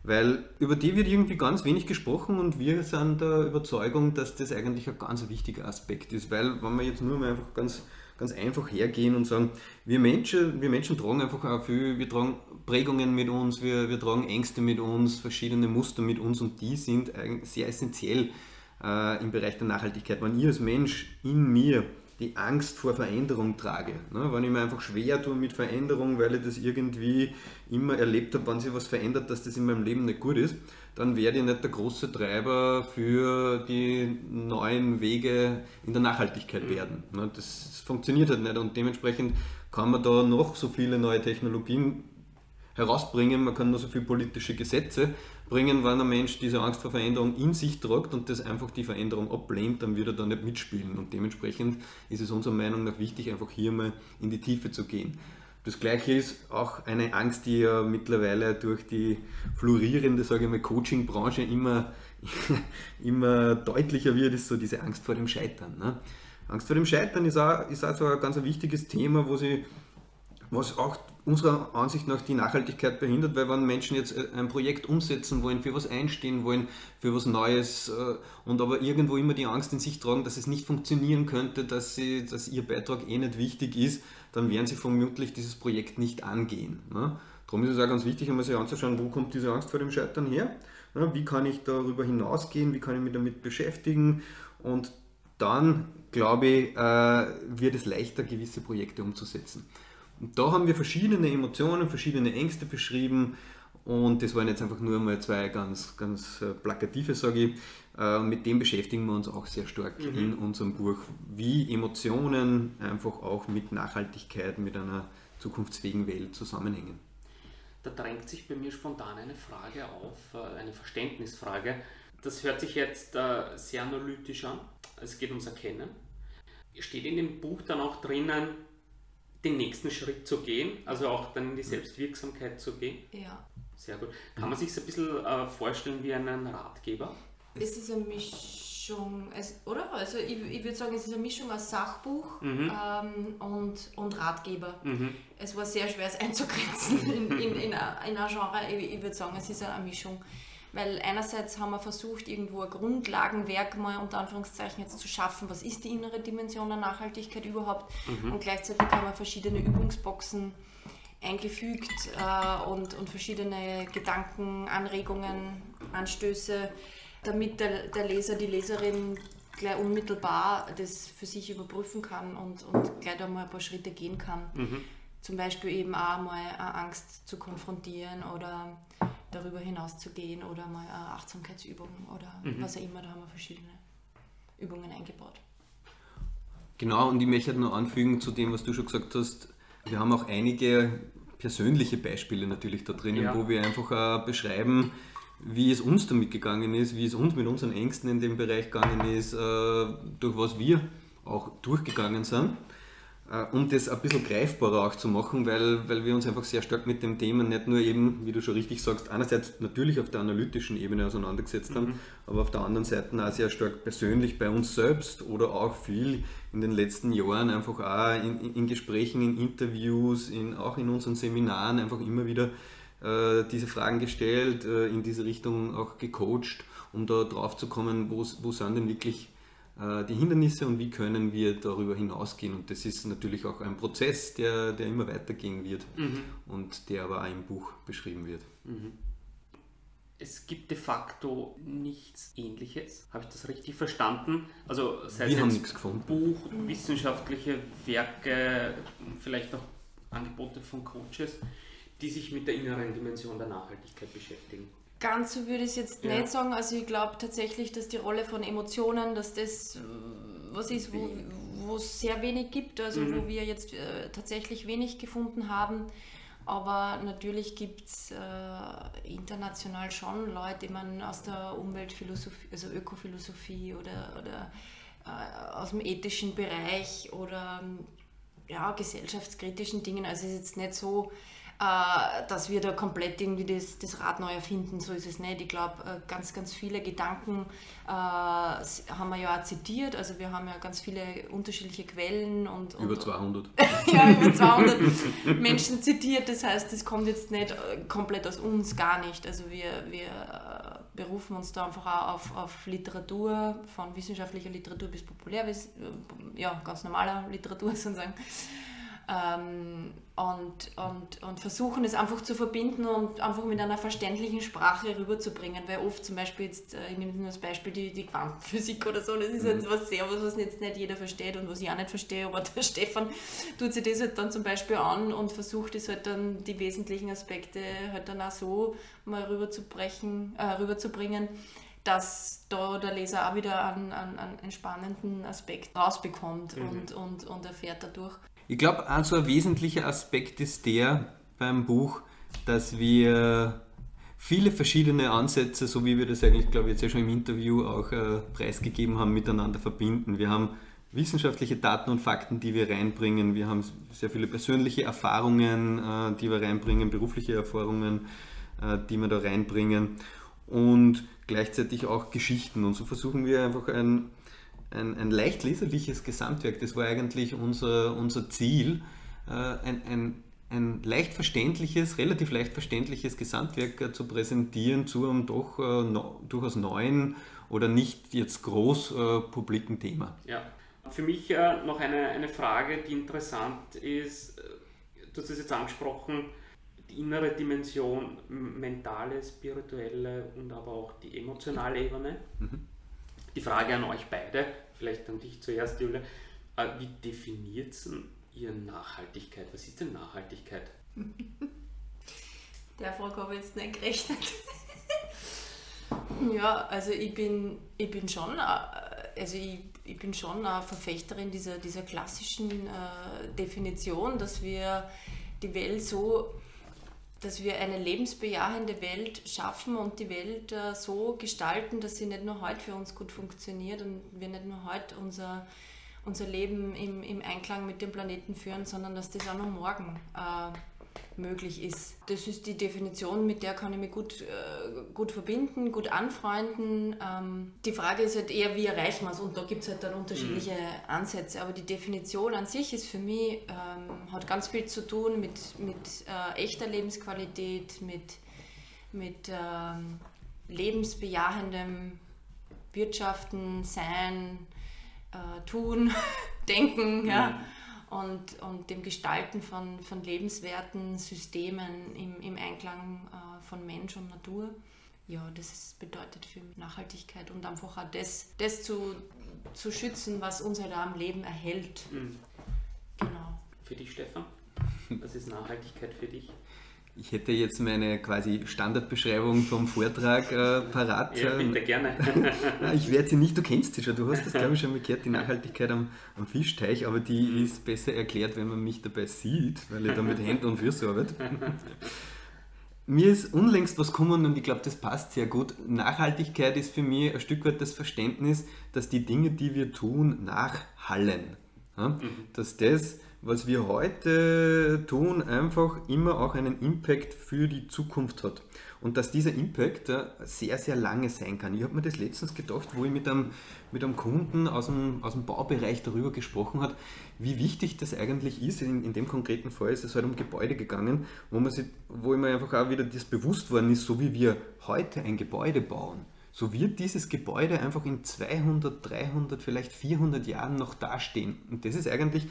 weil über die wird irgendwie ganz wenig gesprochen und wir sind der Überzeugung, dass das eigentlich ein ganz wichtiger Aspekt ist, weil wenn wir jetzt nur mal einfach ganz, ganz einfach hergehen und sagen, wir Menschen, wir Menschen tragen einfach auch viel, wir tragen Prägungen mit uns, wir, wir tragen Ängste mit uns, verschiedene Muster mit uns und die sind sehr essentiell äh, im Bereich der Nachhaltigkeit. Wenn ich als Mensch in mir die Angst vor Veränderung trage. Ne? Wenn ich mir einfach schwer tue mit Veränderung, weil ich das irgendwie immer erlebt habe, wenn sich was verändert, dass das in meinem Leben nicht gut ist, dann werde ich nicht der große Treiber für die neuen Wege in der Nachhaltigkeit mhm. werden. Ne? Das funktioniert halt nicht und dementsprechend kann man da noch so viele neue Technologien herausbringen, man kann noch so viele politische Gesetze bringen, wenn ein Mensch diese Angst vor Veränderung in sich tragt und das einfach die Veränderung ablehnt, dann wird er da nicht mitspielen. Und dementsprechend ist es unserer Meinung nach wichtig, einfach hier mal in die Tiefe zu gehen. Das Gleiche ist auch eine Angst, die ja mittlerweile durch die florierende, sage ich mal, Coaching-Branche immer, immer deutlicher wird, ist so diese Angst vor dem Scheitern. Ne? Angst vor dem Scheitern ist auch, ist auch so ein ganz wichtiges Thema, wo sie, was auch unserer Ansicht nach die Nachhaltigkeit behindert, weil wenn Menschen jetzt äh, ein Projekt umsetzen wollen, für was einstehen wollen, für was Neues äh, und aber irgendwo immer die Angst in sich tragen, dass es nicht funktionieren könnte, dass, sie, dass ihr Beitrag eh nicht wichtig ist, dann werden sie vermutlich dieses Projekt nicht angehen. Ne? Darum ist es auch ganz wichtig, einmal sich anzuschauen, wo kommt diese Angst vor dem Scheitern her? Ja, wie kann ich darüber hinausgehen? Wie kann ich mich damit beschäftigen? Und dann, glaube ich, äh, wird es leichter, gewisse Projekte umzusetzen. Und da haben wir verschiedene Emotionen, verschiedene Ängste beschrieben. Und das waren jetzt einfach nur mal zwei ganz, ganz äh, plakative, sage ich. Äh, und mit dem beschäftigen wir uns auch sehr stark mhm. in unserem Buch, wie Emotionen einfach auch mit Nachhaltigkeit, mit einer zukunftsfähigen Welt zusammenhängen. Da drängt sich bei mir spontan eine Frage auf, eine Verständnisfrage. Das hört sich jetzt sehr analytisch an. Es geht ums Erkennen. Steht in dem Buch dann auch drinnen, den nächsten Schritt zu gehen, also auch dann in die Selbstwirksamkeit zu gehen? Ja. Sehr gut. Kann man sich so ein bisschen äh, vorstellen wie einen Ratgeber? Es ist eine Mischung, oder? Also ich, ich würde sagen, es ist eine Mischung aus Sachbuch mhm. ähm, und, und Ratgeber. Mhm. Es war sehr schwer, es einzugrenzen in, in, in, in ein Genre. Ich, ich würde sagen, es ist eine Mischung. Weil einerseits haben wir versucht, irgendwo ein Grundlagenwerk mal unter Anführungszeichen jetzt zu schaffen, was ist die innere Dimension der Nachhaltigkeit überhaupt. Mhm. Und gleichzeitig haben wir verschiedene Übungsboxen eingefügt äh, und, und verschiedene Gedanken, Anregungen, Anstöße, damit der, der Leser, die Leserin gleich unmittelbar das für sich überprüfen kann und, und gleich da mal ein paar Schritte gehen kann. Mhm. Zum Beispiel eben auch mal Angst zu konfrontieren oder darüber hinaus zu gehen oder mal eine Achtsamkeitsübung oder mhm. was auch immer, da haben wir verschiedene Übungen eingebaut. Genau, und ich möchte noch anfügen zu dem, was du schon gesagt hast, wir haben auch einige persönliche Beispiele natürlich da drinnen, ja. wo wir einfach auch beschreiben, wie es uns damit gegangen ist, wie es uns mit unseren Ängsten in dem Bereich gegangen ist, äh, durch was wir auch durchgegangen sind. Äh, um das ein bisschen greifbarer auch zu machen, weil, weil wir uns einfach sehr stark mit dem Thema nicht nur eben, wie du schon richtig sagst, einerseits natürlich auf der analytischen Ebene auseinandergesetzt haben, mhm. aber auf der anderen Seite auch sehr stark persönlich bei uns selbst oder auch viel in den letzten Jahren einfach auch in, in Gesprächen, in Interviews, in, auch in unseren Seminaren einfach immer wieder äh, diese Fragen gestellt, äh, in diese Richtung auch gecoacht, um da drauf zu kommen, wo, wo sind denn wirklich die Hindernisse und wie können wir darüber hinausgehen. Und das ist natürlich auch ein Prozess, der, der immer weitergehen wird mhm. und der aber auch im Buch beschrieben wird. Mhm. Es gibt de facto nichts Ähnliches. Habe ich das richtig verstanden? Also sei wir es Buch, wissenschaftliche Werke, vielleicht auch Angebote von Coaches, die sich mit der inneren Dimension der Nachhaltigkeit beschäftigen. Ganz so würde ich es jetzt ja. nicht sagen. Also ich glaube tatsächlich, dass die Rolle von Emotionen, dass das äh, was ist, wo es sehr wenig gibt, also mhm. wo wir jetzt äh, tatsächlich wenig gefunden haben. Aber natürlich gibt es äh, international schon Leute, die man aus der Umweltphilosophie, also Ökophilosophie oder, oder äh, aus dem ethischen Bereich oder ja, gesellschaftskritischen Dingen. Also es ist jetzt nicht so, äh, dass wir da komplett irgendwie das, das Rad neu erfinden. So ist es nicht. Ich glaube, äh, ganz, ganz viele Gedanken äh, haben wir ja auch zitiert. Also wir haben ja ganz viele unterschiedliche Quellen und. und über 200. ja, über 200 Menschen zitiert. Das heißt, das kommt jetzt nicht komplett aus uns, gar nicht. Also wir, wir berufen uns da einfach auch auf, auf Literatur, von wissenschaftlicher Literatur bis populär, ja, ganz normaler Literatur sozusagen. Ähm, und, und, und versuchen es einfach zu verbinden und einfach mit einer verständlichen Sprache rüberzubringen, weil oft zum Beispiel jetzt, äh, ich nehme nur das Beispiel die, die Quantenphysik oder so, das ist mhm. halt was sehr, was, was jetzt nicht jeder versteht und was ich auch nicht verstehe, aber der Stefan tut sich das halt dann zum Beispiel an und versucht es halt dann, die wesentlichen Aspekte halt dann auch so mal rüberzubrechen, äh, rüberzubringen, dass da der Leser auch wieder einen, einen, einen spannenden Aspekt rausbekommt mhm. und, und, und erfährt dadurch. Ich glaube, ein so ein wesentlicher Aspekt ist der beim Buch, dass wir viele verschiedene Ansätze, so wie wir das eigentlich, glaube ich, jetzt ja schon im Interview auch äh, preisgegeben haben, miteinander verbinden. Wir haben wissenschaftliche Daten und Fakten, die wir reinbringen. Wir haben sehr viele persönliche Erfahrungen, äh, die wir reinbringen, berufliche Erfahrungen, äh, die wir da reinbringen und gleichzeitig auch Geschichten. Und so versuchen wir einfach ein ein, ein leicht leserliches Gesamtwerk. Das war eigentlich unser, unser Ziel, äh, ein, ein, ein leicht verständliches, relativ leicht verständliches Gesamtwerk äh, zu präsentieren zu einem doch äh, no, durchaus neuen oder nicht jetzt groß publiken Thema. Ja. Für mich noch eine, eine Frage, die interessant ist. Du hast es jetzt angesprochen, die die innere Dimension, mentale, spirituelle und aber auch die emotionale Ebene. Mhm. Die Frage an euch beide, vielleicht an dich zuerst, Julia, äh, wie definiert ihr Nachhaltigkeit? Was ist denn Nachhaltigkeit? Der Frage habe ich jetzt nicht gerechnet. ja, also ich bin, ich bin schon, äh, also ich, ich bin schon eine Verfechterin dieser, dieser klassischen äh, Definition, dass wir die Welt so, dass wir eine lebensbejahende Welt schaffen und die Welt äh, so gestalten, dass sie nicht nur heute für uns gut funktioniert und wir nicht nur heute unser, unser Leben im, im Einklang mit dem Planeten führen, sondern dass das auch noch morgen äh, möglich ist. Das ist die Definition, mit der kann ich mich gut, äh, gut verbinden, gut anfreunden. Ähm, die Frage ist halt eher, wie erreichen wir es? Und da gibt es halt dann unterschiedliche mhm. Ansätze. Aber die Definition an sich ist für mich, ähm, hat ganz viel zu tun mit, mit äh, echter Lebensqualität, mit, mit ähm, lebensbejahendem Wirtschaften, Sein, äh, Tun, Denken. Mhm. Und, und dem Gestalten von, von lebenswerten Systemen im, im Einklang äh, von Mensch und Natur. Ja, das ist, bedeutet für mich Nachhaltigkeit und einfach auch das, das zu, zu schützen, was uns halt am Leben erhält. Mhm. Genau. Für dich, Stefan? Was ist Nachhaltigkeit für dich? Ich hätte jetzt meine quasi Standardbeschreibung vom Vortrag äh, parat. Ja, bitte, gerne. ich werde sie nicht, du kennst sie schon, du hast das glaube ich schon mal gehört, die Nachhaltigkeit am, am Fischteich, aber die ist besser erklärt, wenn man mich dabei sieht, weil ich da mit Händen und Füßen arbeite. Mir ist unlängst was gekommen und ich glaube, das passt sehr gut. Nachhaltigkeit ist für mich ein Stück weit das Verständnis, dass die Dinge, die wir tun, nachhallen. Ja? Mhm. Dass das was wir heute tun, einfach immer auch einen Impact für die Zukunft hat. Und dass dieser Impact sehr, sehr lange sein kann. Ich habe mir das letztens gedacht, wo ich mit einem, mit einem Kunden aus dem, aus dem Baubereich darüber gesprochen habe, wie wichtig das eigentlich ist. In, in dem konkreten Fall ist es halt um Gebäude gegangen, wo, man sich, wo ich mir einfach auch wieder das bewusst worden ist, so wie wir heute ein Gebäude bauen so wird dieses Gebäude einfach in 200, 300, vielleicht 400 Jahren noch dastehen. Und das ist eigentlich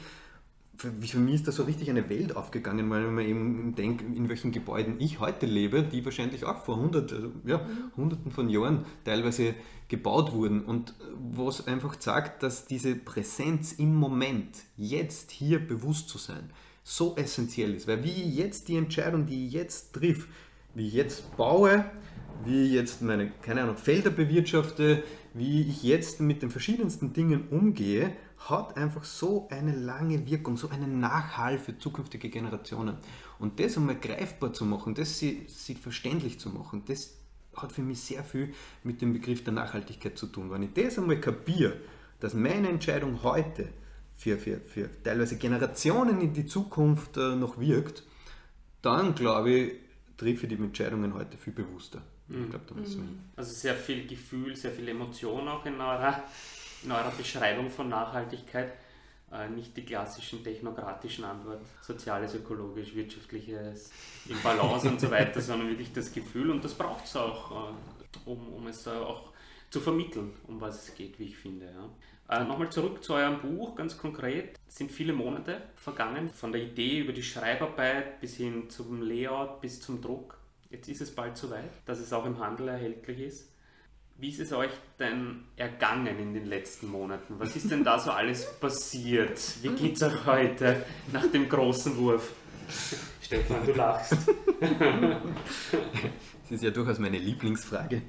für, für mich ist da so richtig eine Welt aufgegangen, weil man eben denkt, in welchen Gebäuden ich heute lebe, die wahrscheinlich auch vor hundert, also, ja, mhm. hunderten von Jahren teilweise gebaut wurden und was einfach sagt, dass diese Präsenz im Moment, jetzt hier bewusst zu sein, so essentiell ist, weil wie ich jetzt die Entscheidung, die ich jetzt triff, wie ich jetzt baue, wie ich jetzt meine, keine Ahnung, Felder bewirtschafte, wie ich jetzt mit den verschiedensten Dingen umgehe, hat einfach so eine lange Wirkung, so einen Nachhall für zukünftige Generationen. Und das einmal greifbar zu machen, das sie, sie verständlich zu machen, das hat für mich sehr viel mit dem Begriff der Nachhaltigkeit zu tun. Wenn ich das einmal kapiere, dass meine Entscheidung heute für, für, für teilweise Generationen in die Zukunft äh, noch wirkt, dann glaube ich, treffe ich die Entscheidungen heute viel bewusster. Mhm. Ich glaub, mhm. Also sehr viel Gefühl, sehr viel Emotion auch in eurer in eurer Beschreibung von Nachhaltigkeit äh, nicht die klassischen technokratischen Antwort, soziales, ökologisch, wirtschaftliches, in Balance und so weiter, sondern wirklich das Gefühl und das braucht es auch, äh, um, um es auch zu vermitteln, um was es geht, wie ich finde. Ja. Äh, Nochmal zurück zu eurem Buch, ganz konkret. Es sind viele Monate vergangen, von der Idee über die Schreibarbeit bis hin zum Layout bis zum Druck. Jetzt ist es bald soweit, dass es auch im Handel erhältlich ist. Wie ist es euch denn ergangen in den letzten Monaten? Was ist denn da so alles passiert? Wie geht es euch heute nach dem großen Wurf? Stefan, du lachst. Das ist ja durchaus meine Lieblingsfrage.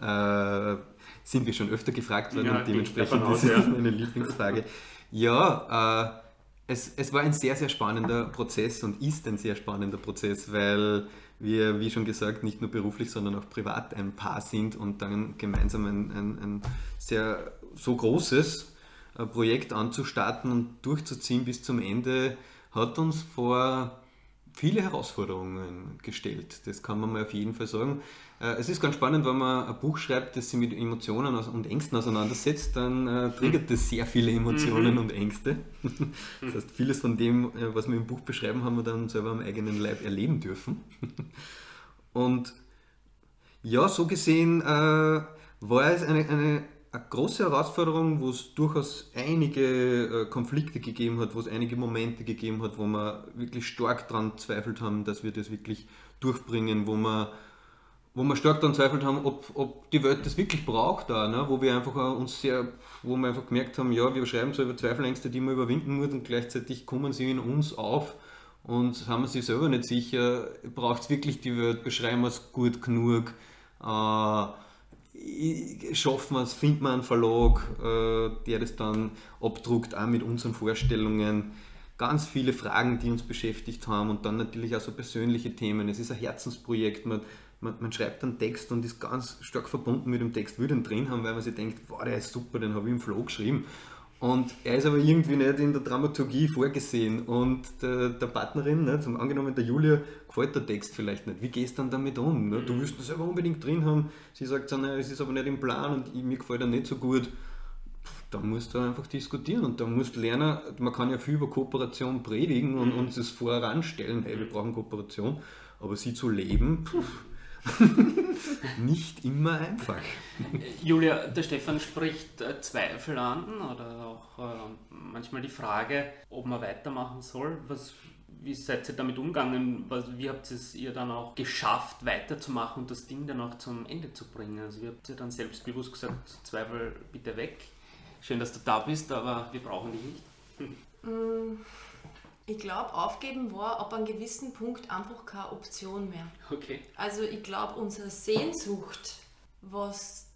äh, sind wir schon öfter gefragt worden ja, und dementsprechend aus, ist es ja. meine Lieblingsfrage. Ja, äh, es, es war ein sehr, sehr spannender Prozess und ist ein sehr spannender Prozess, weil wir, wie schon gesagt, nicht nur beruflich, sondern auch privat ein Paar sind und dann gemeinsam ein, ein, ein sehr so großes äh, Projekt anzustarten und durchzuziehen bis zum Ende, hat uns vor viele Herausforderungen gestellt. Das kann man mal auf jeden Fall sagen. Äh, es ist ganz spannend, wenn man ein Buch schreibt, das sich mit Emotionen und Ängsten auseinandersetzt, dann äh, triggert das sehr viele Emotionen mhm. und Ängste. Das heißt, vieles von dem, äh, was wir im Buch beschreiben, haben wir dann selber am eigenen Leib erleben dürfen. Und ja, so gesehen war es eine, eine eine große Herausforderung, wo es durchaus einige äh, Konflikte gegeben hat, wo es einige Momente gegeben hat, wo wir wirklich stark daran zweifelt haben, dass wir das wirklich durchbringen, wo wir, wo wir stark daran zweifelt haben, ob, ob die Welt das wirklich braucht, da, ne? wo wir einfach uns sehr, wo wir einfach gemerkt haben, ja, wir schreiben so über Zweifelängste, die man überwinden muss und gleichzeitig kommen sie in uns auf und haben sich selber nicht sicher, braucht es wirklich die Welt, beschreiben wir es gut genug, äh, schaffen wir es, findet man einen Verlag, äh, der das dann abdruckt, auch mit unseren Vorstellungen. Ganz viele Fragen, die uns beschäftigt haben und dann natürlich auch so persönliche Themen. Es ist ein Herzensprojekt. Man, man, man schreibt einen Text und ist ganz stark verbunden mit dem Text, will den drin haben, weil man sich denkt, wow, der ist super, den habe ich im Flow geschrieben. Und er ist aber irgendwie nicht in der Dramaturgie vorgesehen. Und der, der Partnerin, ne, zum angenommen der Julia, gefällt der Text vielleicht nicht. Wie gehst du dann damit um? Ne? Du mhm. willst das selber unbedingt drin haben. Sie sagt dann, es ist aber nicht im Plan und mir gefällt er nicht so gut. Dann musst du einfach diskutieren und dann musst du lernen, man kann ja viel über Kooperation predigen und uns das voranstellen, hey, wir brauchen Kooperation, aber sie zu leben, pff, nicht immer einfach. Julia, der Stefan spricht äh, Zweifel an oder auch äh, manchmal die Frage, ob man weitermachen soll. Was, wie seid ihr damit umgegangen? Was, wie habt es ihr dann auch geschafft, weiterzumachen und das Ding dann auch zum Ende zu bringen? Also wie habt ihr dann selbstbewusst gesagt, Zweifel bitte weg? Schön, dass du da bist, aber wir brauchen dich nicht. Ich glaube, aufgeben war ab einem gewissen Punkt einfach keine Option mehr. Okay. Also ich glaube, unsere Sehnsucht, was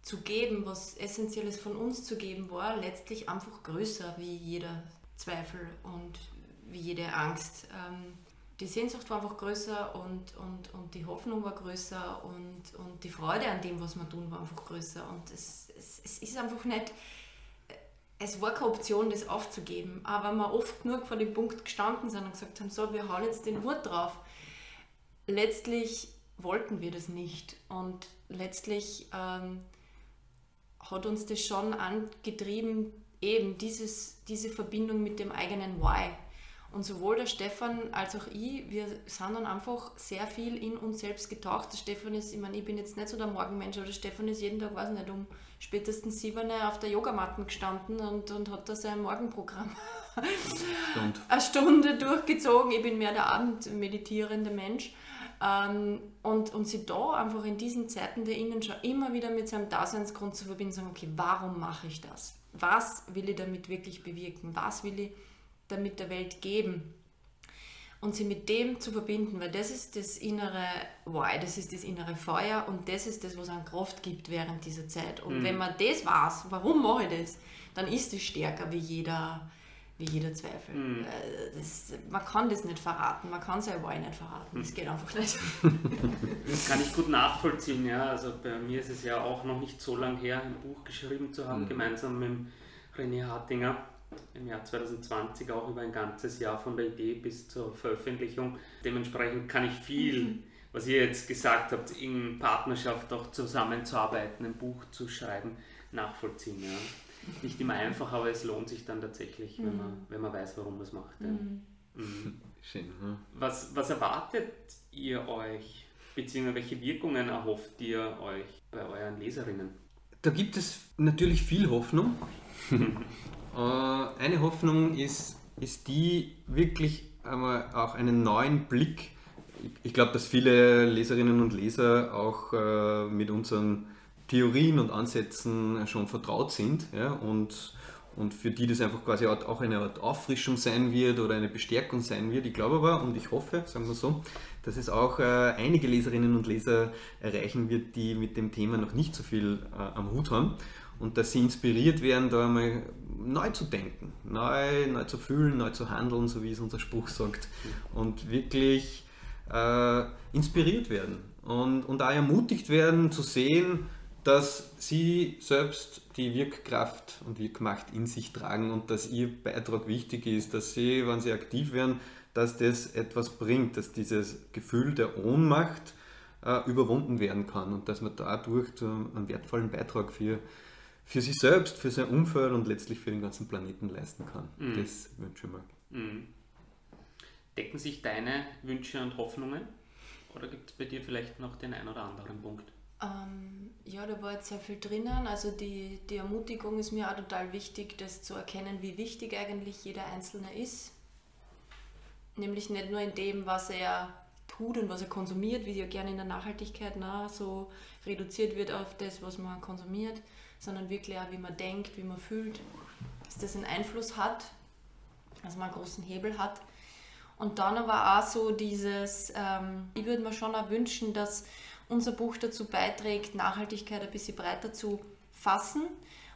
zu geben, was Essentielles von uns zu geben, war letztlich einfach größer wie jeder Zweifel und wie jede Angst. Ähm, die Sehnsucht war einfach größer und, und, und die Hoffnung war größer und, und die Freude an dem, was wir tun, war einfach größer. Und es, es, es ist einfach nicht es war keine Option, das aufzugeben. Aber wir oft genug vor dem Punkt gestanden sind und gesagt haben, so, wir hauen jetzt den Hut drauf. Letztlich wollten wir das nicht. Und letztlich ähm, hat uns das schon angetrieben, eben dieses, diese Verbindung mit dem eigenen Why. Und sowohl der Stefan als auch ich, wir sind dann einfach sehr viel in uns selbst getaucht. Der Stefan ist, ich meine, ich bin jetzt nicht so der Morgenmensch, aber der Stefan ist jeden Tag, weiß nicht, um spätestens sieben auf der Yogamatte gestanden und, und hat da sein Morgenprogramm Stunde. eine Stunde durchgezogen. Ich bin mehr der abendmeditierende Mensch. Ähm, und, und sie da einfach in diesen Zeiten der Innenschau immer wieder mit seinem Daseinsgrund zu verbinden, sagen, okay, warum mache ich das? Was will ich damit wirklich bewirken? Was will ich damit der Welt geben? Und sie mit dem zu verbinden, weil das ist das innere Why, das ist das innere Feuer und das ist das, was an Kraft gibt während dieser Zeit. Und mhm. wenn man das weiß, warum mache ich das, dann ist es stärker wie jeder, wie jeder Zweifel. Mhm. Äh, das, man kann das nicht verraten, man kann sein Why nicht verraten, das mhm. geht einfach nicht. Das kann ich gut nachvollziehen, ja. Also bei mir ist es ja auch noch nicht so lange her, ein Buch geschrieben zu haben, mhm. gemeinsam mit René Hartinger im Jahr 2020 auch über ein ganzes Jahr von der Idee bis zur Veröffentlichung. Dementsprechend kann ich viel, mhm. was ihr jetzt gesagt habt, in Partnerschaft auch zusammenzuarbeiten, ein Buch zu schreiben, nachvollziehen. Ja. Nicht immer einfach, aber es lohnt sich dann tatsächlich, mhm. wenn, man, wenn man weiß, warum man es macht. Ja. Mhm. mhm. Schön. Ja. Was, was erwartet ihr euch, beziehungsweise welche Wirkungen erhofft ihr euch bei euren Leserinnen? Da gibt es natürlich viel Hoffnung. Äh, eine Hoffnung ist, ist die, wirklich einmal auch einen neuen Blick. Ich glaube, dass viele Leserinnen und Leser auch äh, mit unseren Theorien und Ansätzen schon vertraut sind ja, und, und für die das einfach quasi auch eine Art Auffrischung sein wird oder eine Bestärkung sein wird. Ich glaube aber und ich hoffe, sagen wir so, dass es auch äh, einige Leserinnen und Leser erreichen wird, die mit dem Thema noch nicht so viel am Hut haben und dass sie inspiriert werden, da einmal neu zu denken, neu, neu zu fühlen, neu zu handeln, so wie es unser Spruch sagt, und wirklich äh, inspiriert werden und, und auch ermutigt werden zu sehen, dass sie selbst die Wirkkraft und Wirkmacht in sich tragen und dass ihr Beitrag wichtig ist, dass sie, wenn sie aktiv werden, dass das etwas bringt, dass dieses Gefühl der Ohnmacht äh, überwunden werden kann und dass man dadurch einen wertvollen Beitrag für für sich selbst, für sein Umfeld und letztlich für den ganzen Planeten leisten kann. Mhm. Das wünsche ich mir. Mhm. Decken sich deine Wünsche und Hoffnungen? Oder gibt es bei dir vielleicht noch den einen oder anderen Punkt? Ähm, ja, da war jetzt sehr viel drinnen. Also die, die Ermutigung ist mir auch total wichtig, das zu erkennen, wie wichtig eigentlich jeder Einzelne ist. Nämlich nicht nur in dem, was er tut und was er konsumiert, wie ja gerne in der Nachhaltigkeit na, so reduziert wird auf das, was man konsumiert, sondern wirklich auch, wie man denkt, wie man fühlt, dass das einen Einfluss hat, dass man einen großen Hebel hat. Und dann aber auch so dieses, ähm, ich würde mir schon auch wünschen, dass unser Buch dazu beiträgt, Nachhaltigkeit ein bisschen breiter zu fassen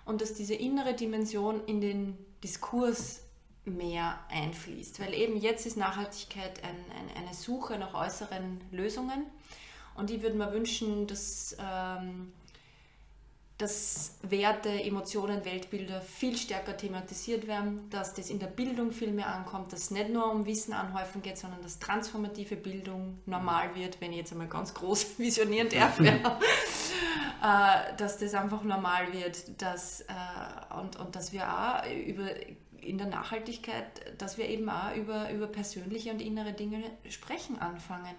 und dass diese innere Dimension in den Diskurs mehr einfließt. Weil eben jetzt ist Nachhaltigkeit ein, ein, eine Suche nach äußeren Lösungen und ich würde mir wünschen, dass ähm, dass Werte, Emotionen, Weltbilder viel stärker thematisiert werden, dass das in der Bildung viel mehr ankommt, dass es nicht nur um Wissen anhäufen geht, sondern dass transformative Bildung normal wird, wenn ich jetzt einmal ganz groß visionieren darf, ja. äh, dass das einfach normal wird dass, äh, und, und dass wir auch über, in der Nachhaltigkeit, dass wir eben auch über, über persönliche und innere Dinge sprechen anfangen.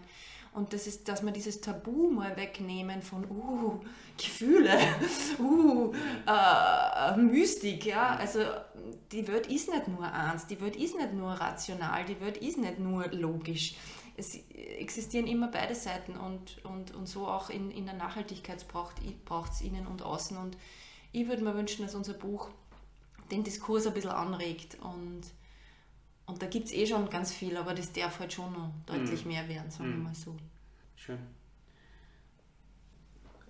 Und das ist, dass wir dieses Tabu mal wegnehmen von uh, Gefühle, uh, äh, Mystik, ja. Also die Welt ist nicht nur eins, die Welt ist nicht nur rational, die Welt ist nicht nur logisch. Es existieren immer beide Seiten und, und, und so auch in, in der Nachhaltigkeit braucht es innen und außen. Und ich würde mir wünschen, dass unser Buch den Diskurs ein bisschen anregt und und da gibt es eh schon ganz viel, aber das darf halt schon noch deutlich mm. mehr werden, sagen wir mm. mal so. Schön.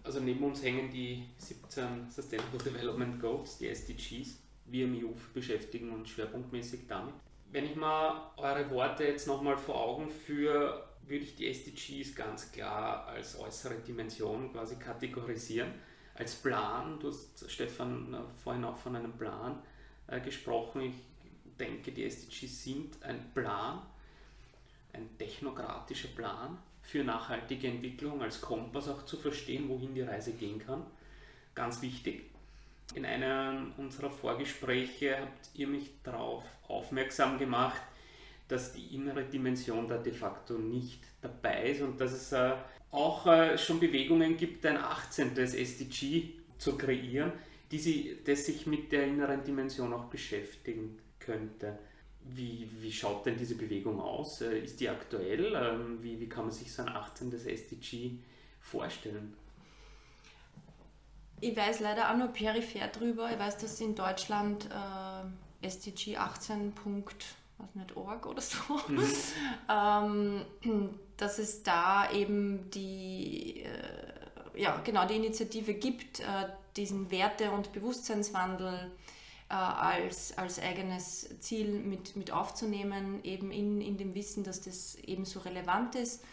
Also neben uns hängen die 17 Sustainable Development Goals, die SDGs. Wir im IUF beschäftigen uns schwerpunktmäßig damit. Wenn ich mal eure Worte jetzt nochmal vor Augen führe, würde ich die SDGs ganz klar als äußere Dimension quasi kategorisieren. Als Plan, du hast Stefan vorhin auch von einem Plan äh, gesprochen. Ich denke, die SDGs sind ein Plan, ein technokratischer Plan für nachhaltige Entwicklung, als Kompass auch zu verstehen, wohin die Reise gehen kann. Ganz wichtig. In einem unserer Vorgespräche habt ihr mich darauf aufmerksam gemacht, dass die innere Dimension da de facto nicht dabei ist und dass es äh, auch äh, schon Bewegungen gibt, ein 18. SDG zu kreieren, die sie, das sich mit der inneren Dimension auch beschäftigen könnte. Wie, wie schaut denn diese Bewegung aus? Äh, ist die aktuell? Ähm, wie, wie kann man sich so ein 18. SDG vorstellen? Ich weiß leider auch nur peripher drüber. Ich weiß, dass in Deutschland äh, SDG 18.org oder so, mhm. ähm, dass es da eben die, äh, ja, genau, die Initiative gibt, äh, diesen Werte- und Bewusstseinswandel äh, als, als eigenes Ziel mit, mit aufzunehmen, eben in, in dem Wissen, dass das eben so relevant ist.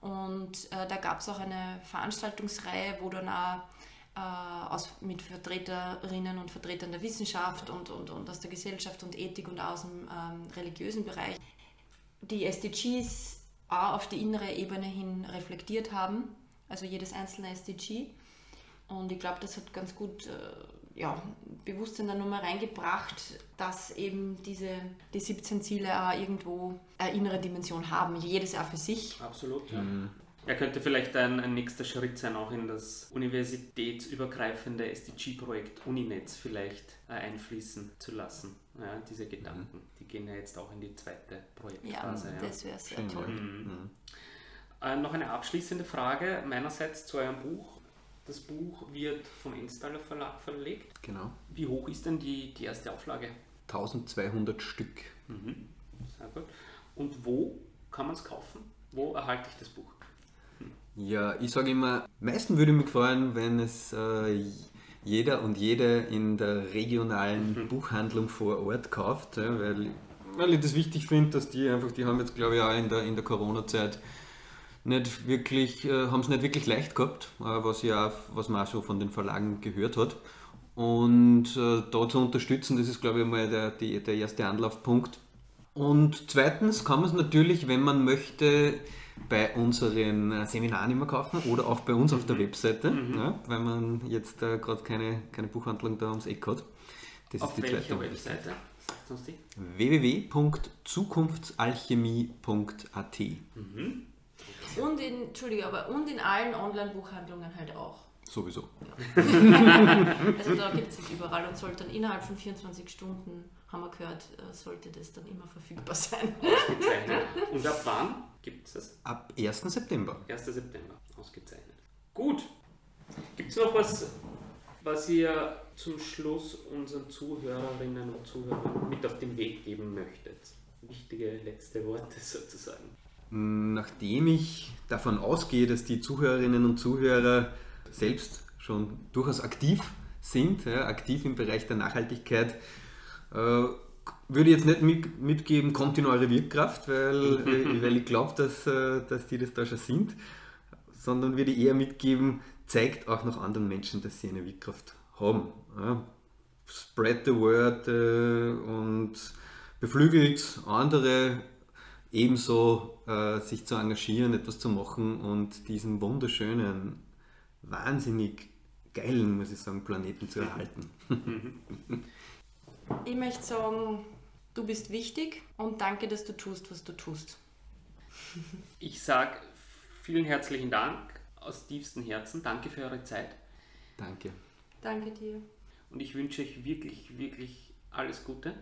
Und äh, da gab es auch eine Veranstaltungsreihe, wo dann auch äh, aus, mit Vertreterinnen und Vertretern der Wissenschaft und, und, und aus der Gesellschaft und Ethik und aus dem ähm, religiösen Bereich die SDGs auch auf die innere Ebene hin reflektiert haben, also jedes einzelne SDG. Und ich glaube, das hat ganz gut äh, ja, Bewusstsein dann nochmal reingebracht, dass eben diese, die 17 Ziele auch irgendwo eine innere Dimension haben, jedes Jahr für sich. Absolut, ja. Mhm. Ja, könnte vielleicht ein, ein, nächster Schritt sein, auch in das universitätsübergreifende SDG-Projekt Uninetz vielleicht äh, einfließen zu lassen. Ja, diese Gedanken, mhm. die gehen ja jetzt auch in die zweite Projektphase. Ja, das wäre sehr toll. Mhm. Mhm. Äh, noch eine abschließende Frage meinerseits zu eurem Buch. Das Buch wird vom Installer Verlag verlegt. Genau. Wie hoch ist denn die, die erste Auflage? 1200 Stück. Mhm. Sehr gut. Und wo kann man es kaufen? Wo erhalte ich das Buch? Hm. Ja, ich sage immer, meisten würde mich freuen, wenn es äh, jeder und jede in der regionalen mhm. Buchhandlung vor Ort kauft, ja, weil, weil ich das wichtig finde, dass die einfach, die haben jetzt glaube ich auch in der, in der Corona-Zeit nicht wirklich, äh, haben es nicht wirklich leicht gehabt, äh, was, ja, was man auch so von den Verlagen gehört hat. Und äh, da zu unterstützen, das ist, glaube ich, mal der, die, der erste Anlaufpunkt. Und zweitens kann man es natürlich, wenn man möchte, bei unseren äh, Seminaren immer kaufen oder auch bei uns auf der mhm. Webseite, mhm. ja, weil man jetzt äh, gerade keine, keine Buchhandlung da ums Eck hat. Das auf ist die welcher Webseite? www.zukunftsalchemie.at mhm. Und in, Entschuldige, aber und in allen Online-Buchhandlungen halt auch. Sowieso. Also da gibt es es überall und sollte dann innerhalb von 24 Stunden, haben wir gehört, äh, sollte das dann immer verfügbar sein. Ausgezeichnet. Und ab wann gibt es das? Ab 1. September. 1. September. Ausgezeichnet. Gut. Gibt es noch was, was ihr zum Schluss unseren Zuhörerinnen und Zuhörern mit auf den Weg geben möchtet? Wichtige letzte Worte sozusagen. Nachdem ich davon ausgehe, dass die Zuhörerinnen und Zuhörer selbst schon durchaus aktiv sind, ja, aktiv im Bereich der Nachhaltigkeit, äh, würde ich jetzt nicht mit, mitgeben, kommt in eure Wirkkraft, weil, äh, weil ich glaube, dass, äh, dass die das da schon sind, sondern würde eher mitgeben, zeigt auch noch anderen Menschen, dass sie eine Wirkkraft haben. Ja. Spread the word äh, und beflügelt andere ebenso äh, sich zu engagieren, etwas zu machen und diesen wunderschönen, wahnsinnig geilen, muss ich sagen, Planeten zu erhalten. Ich möchte sagen, du bist wichtig und danke, dass du tust, was du tust. Ich sage vielen herzlichen Dank aus tiefstem Herzen. Danke für eure Zeit. Danke. Danke dir. Und ich wünsche euch wirklich, wirklich alles Gute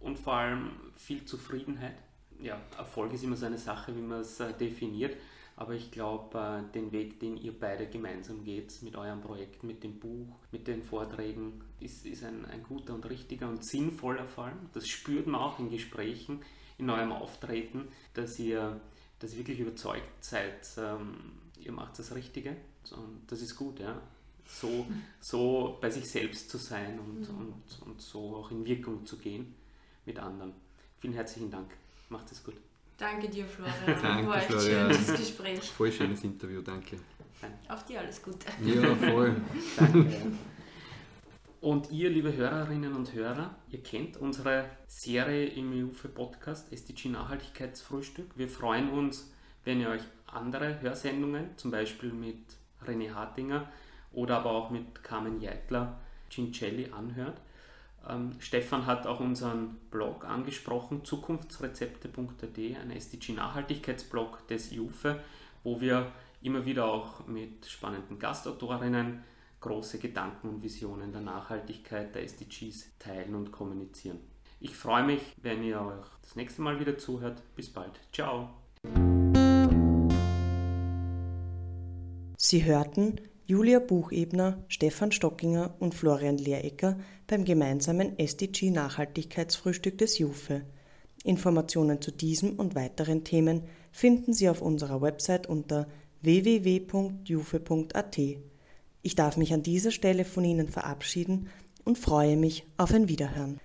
und vor allem viel Zufriedenheit. Ja, Erfolg ist immer so eine Sache, wie man es äh, definiert. Aber ich glaube, äh, den Weg, den ihr beide gemeinsam geht, mit eurem Projekt, mit dem Buch, mit den Vorträgen, ist, ist ein, ein guter und richtiger und sinnvoller vor allem. Das spürt man auch in Gesprächen, in eurem Auftreten, dass ihr, dass ihr wirklich überzeugt seid, ähm, ihr macht das Richtige. Und das ist gut, ja. So, so bei sich selbst zu sein und, und, und so auch in Wirkung zu gehen mit anderen. Vielen herzlichen Dank. Macht es gut. Danke dir, Florian. Danke, War echt Florian. schönes Gespräch. Voll schönes Interview, danke. Auch dir alles Gute. Ja, voll. Danke. Und ihr, liebe Hörerinnen und Hörer, ihr kennt unsere Serie im EUFE-Podcast SDG Nachhaltigkeitsfrühstück. Wir freuen uns, wenn ihr euch andere Hörsendungen, zum Beispiel mit René Hartinger oder aber auch mit Carmen Jeitler, Cincelli anhört. Ähm, Stefan hat auch unseren Blog angesprochen, zukunftsrezepte.at, ein SDG-Nachhaltigkeitsblog des IUFE, wo wir immer wieder auch mit spannenden Gastautorinnen große Gedanken und Visionen der Nachhaltigkeit der SDGs teilen und kommunizieren. Ich freue mich, wenn ihr euch das nächste Mal wieder zuhört. Bis bald. Ciao. Sie hörten Julia Buchebner, Stefan Stockinger und Florian Lehrecker beim gemeinsamen SDG Nachhaltigkeitsfrühstück des JUFE. Informationen zu diesem und weiteren Themen finden Sie auf unserer Website unter www.jufe.at. Ich darf mich an dieser Stelle von Ihnen verabschieden und freue mich auf ein Wiederhören.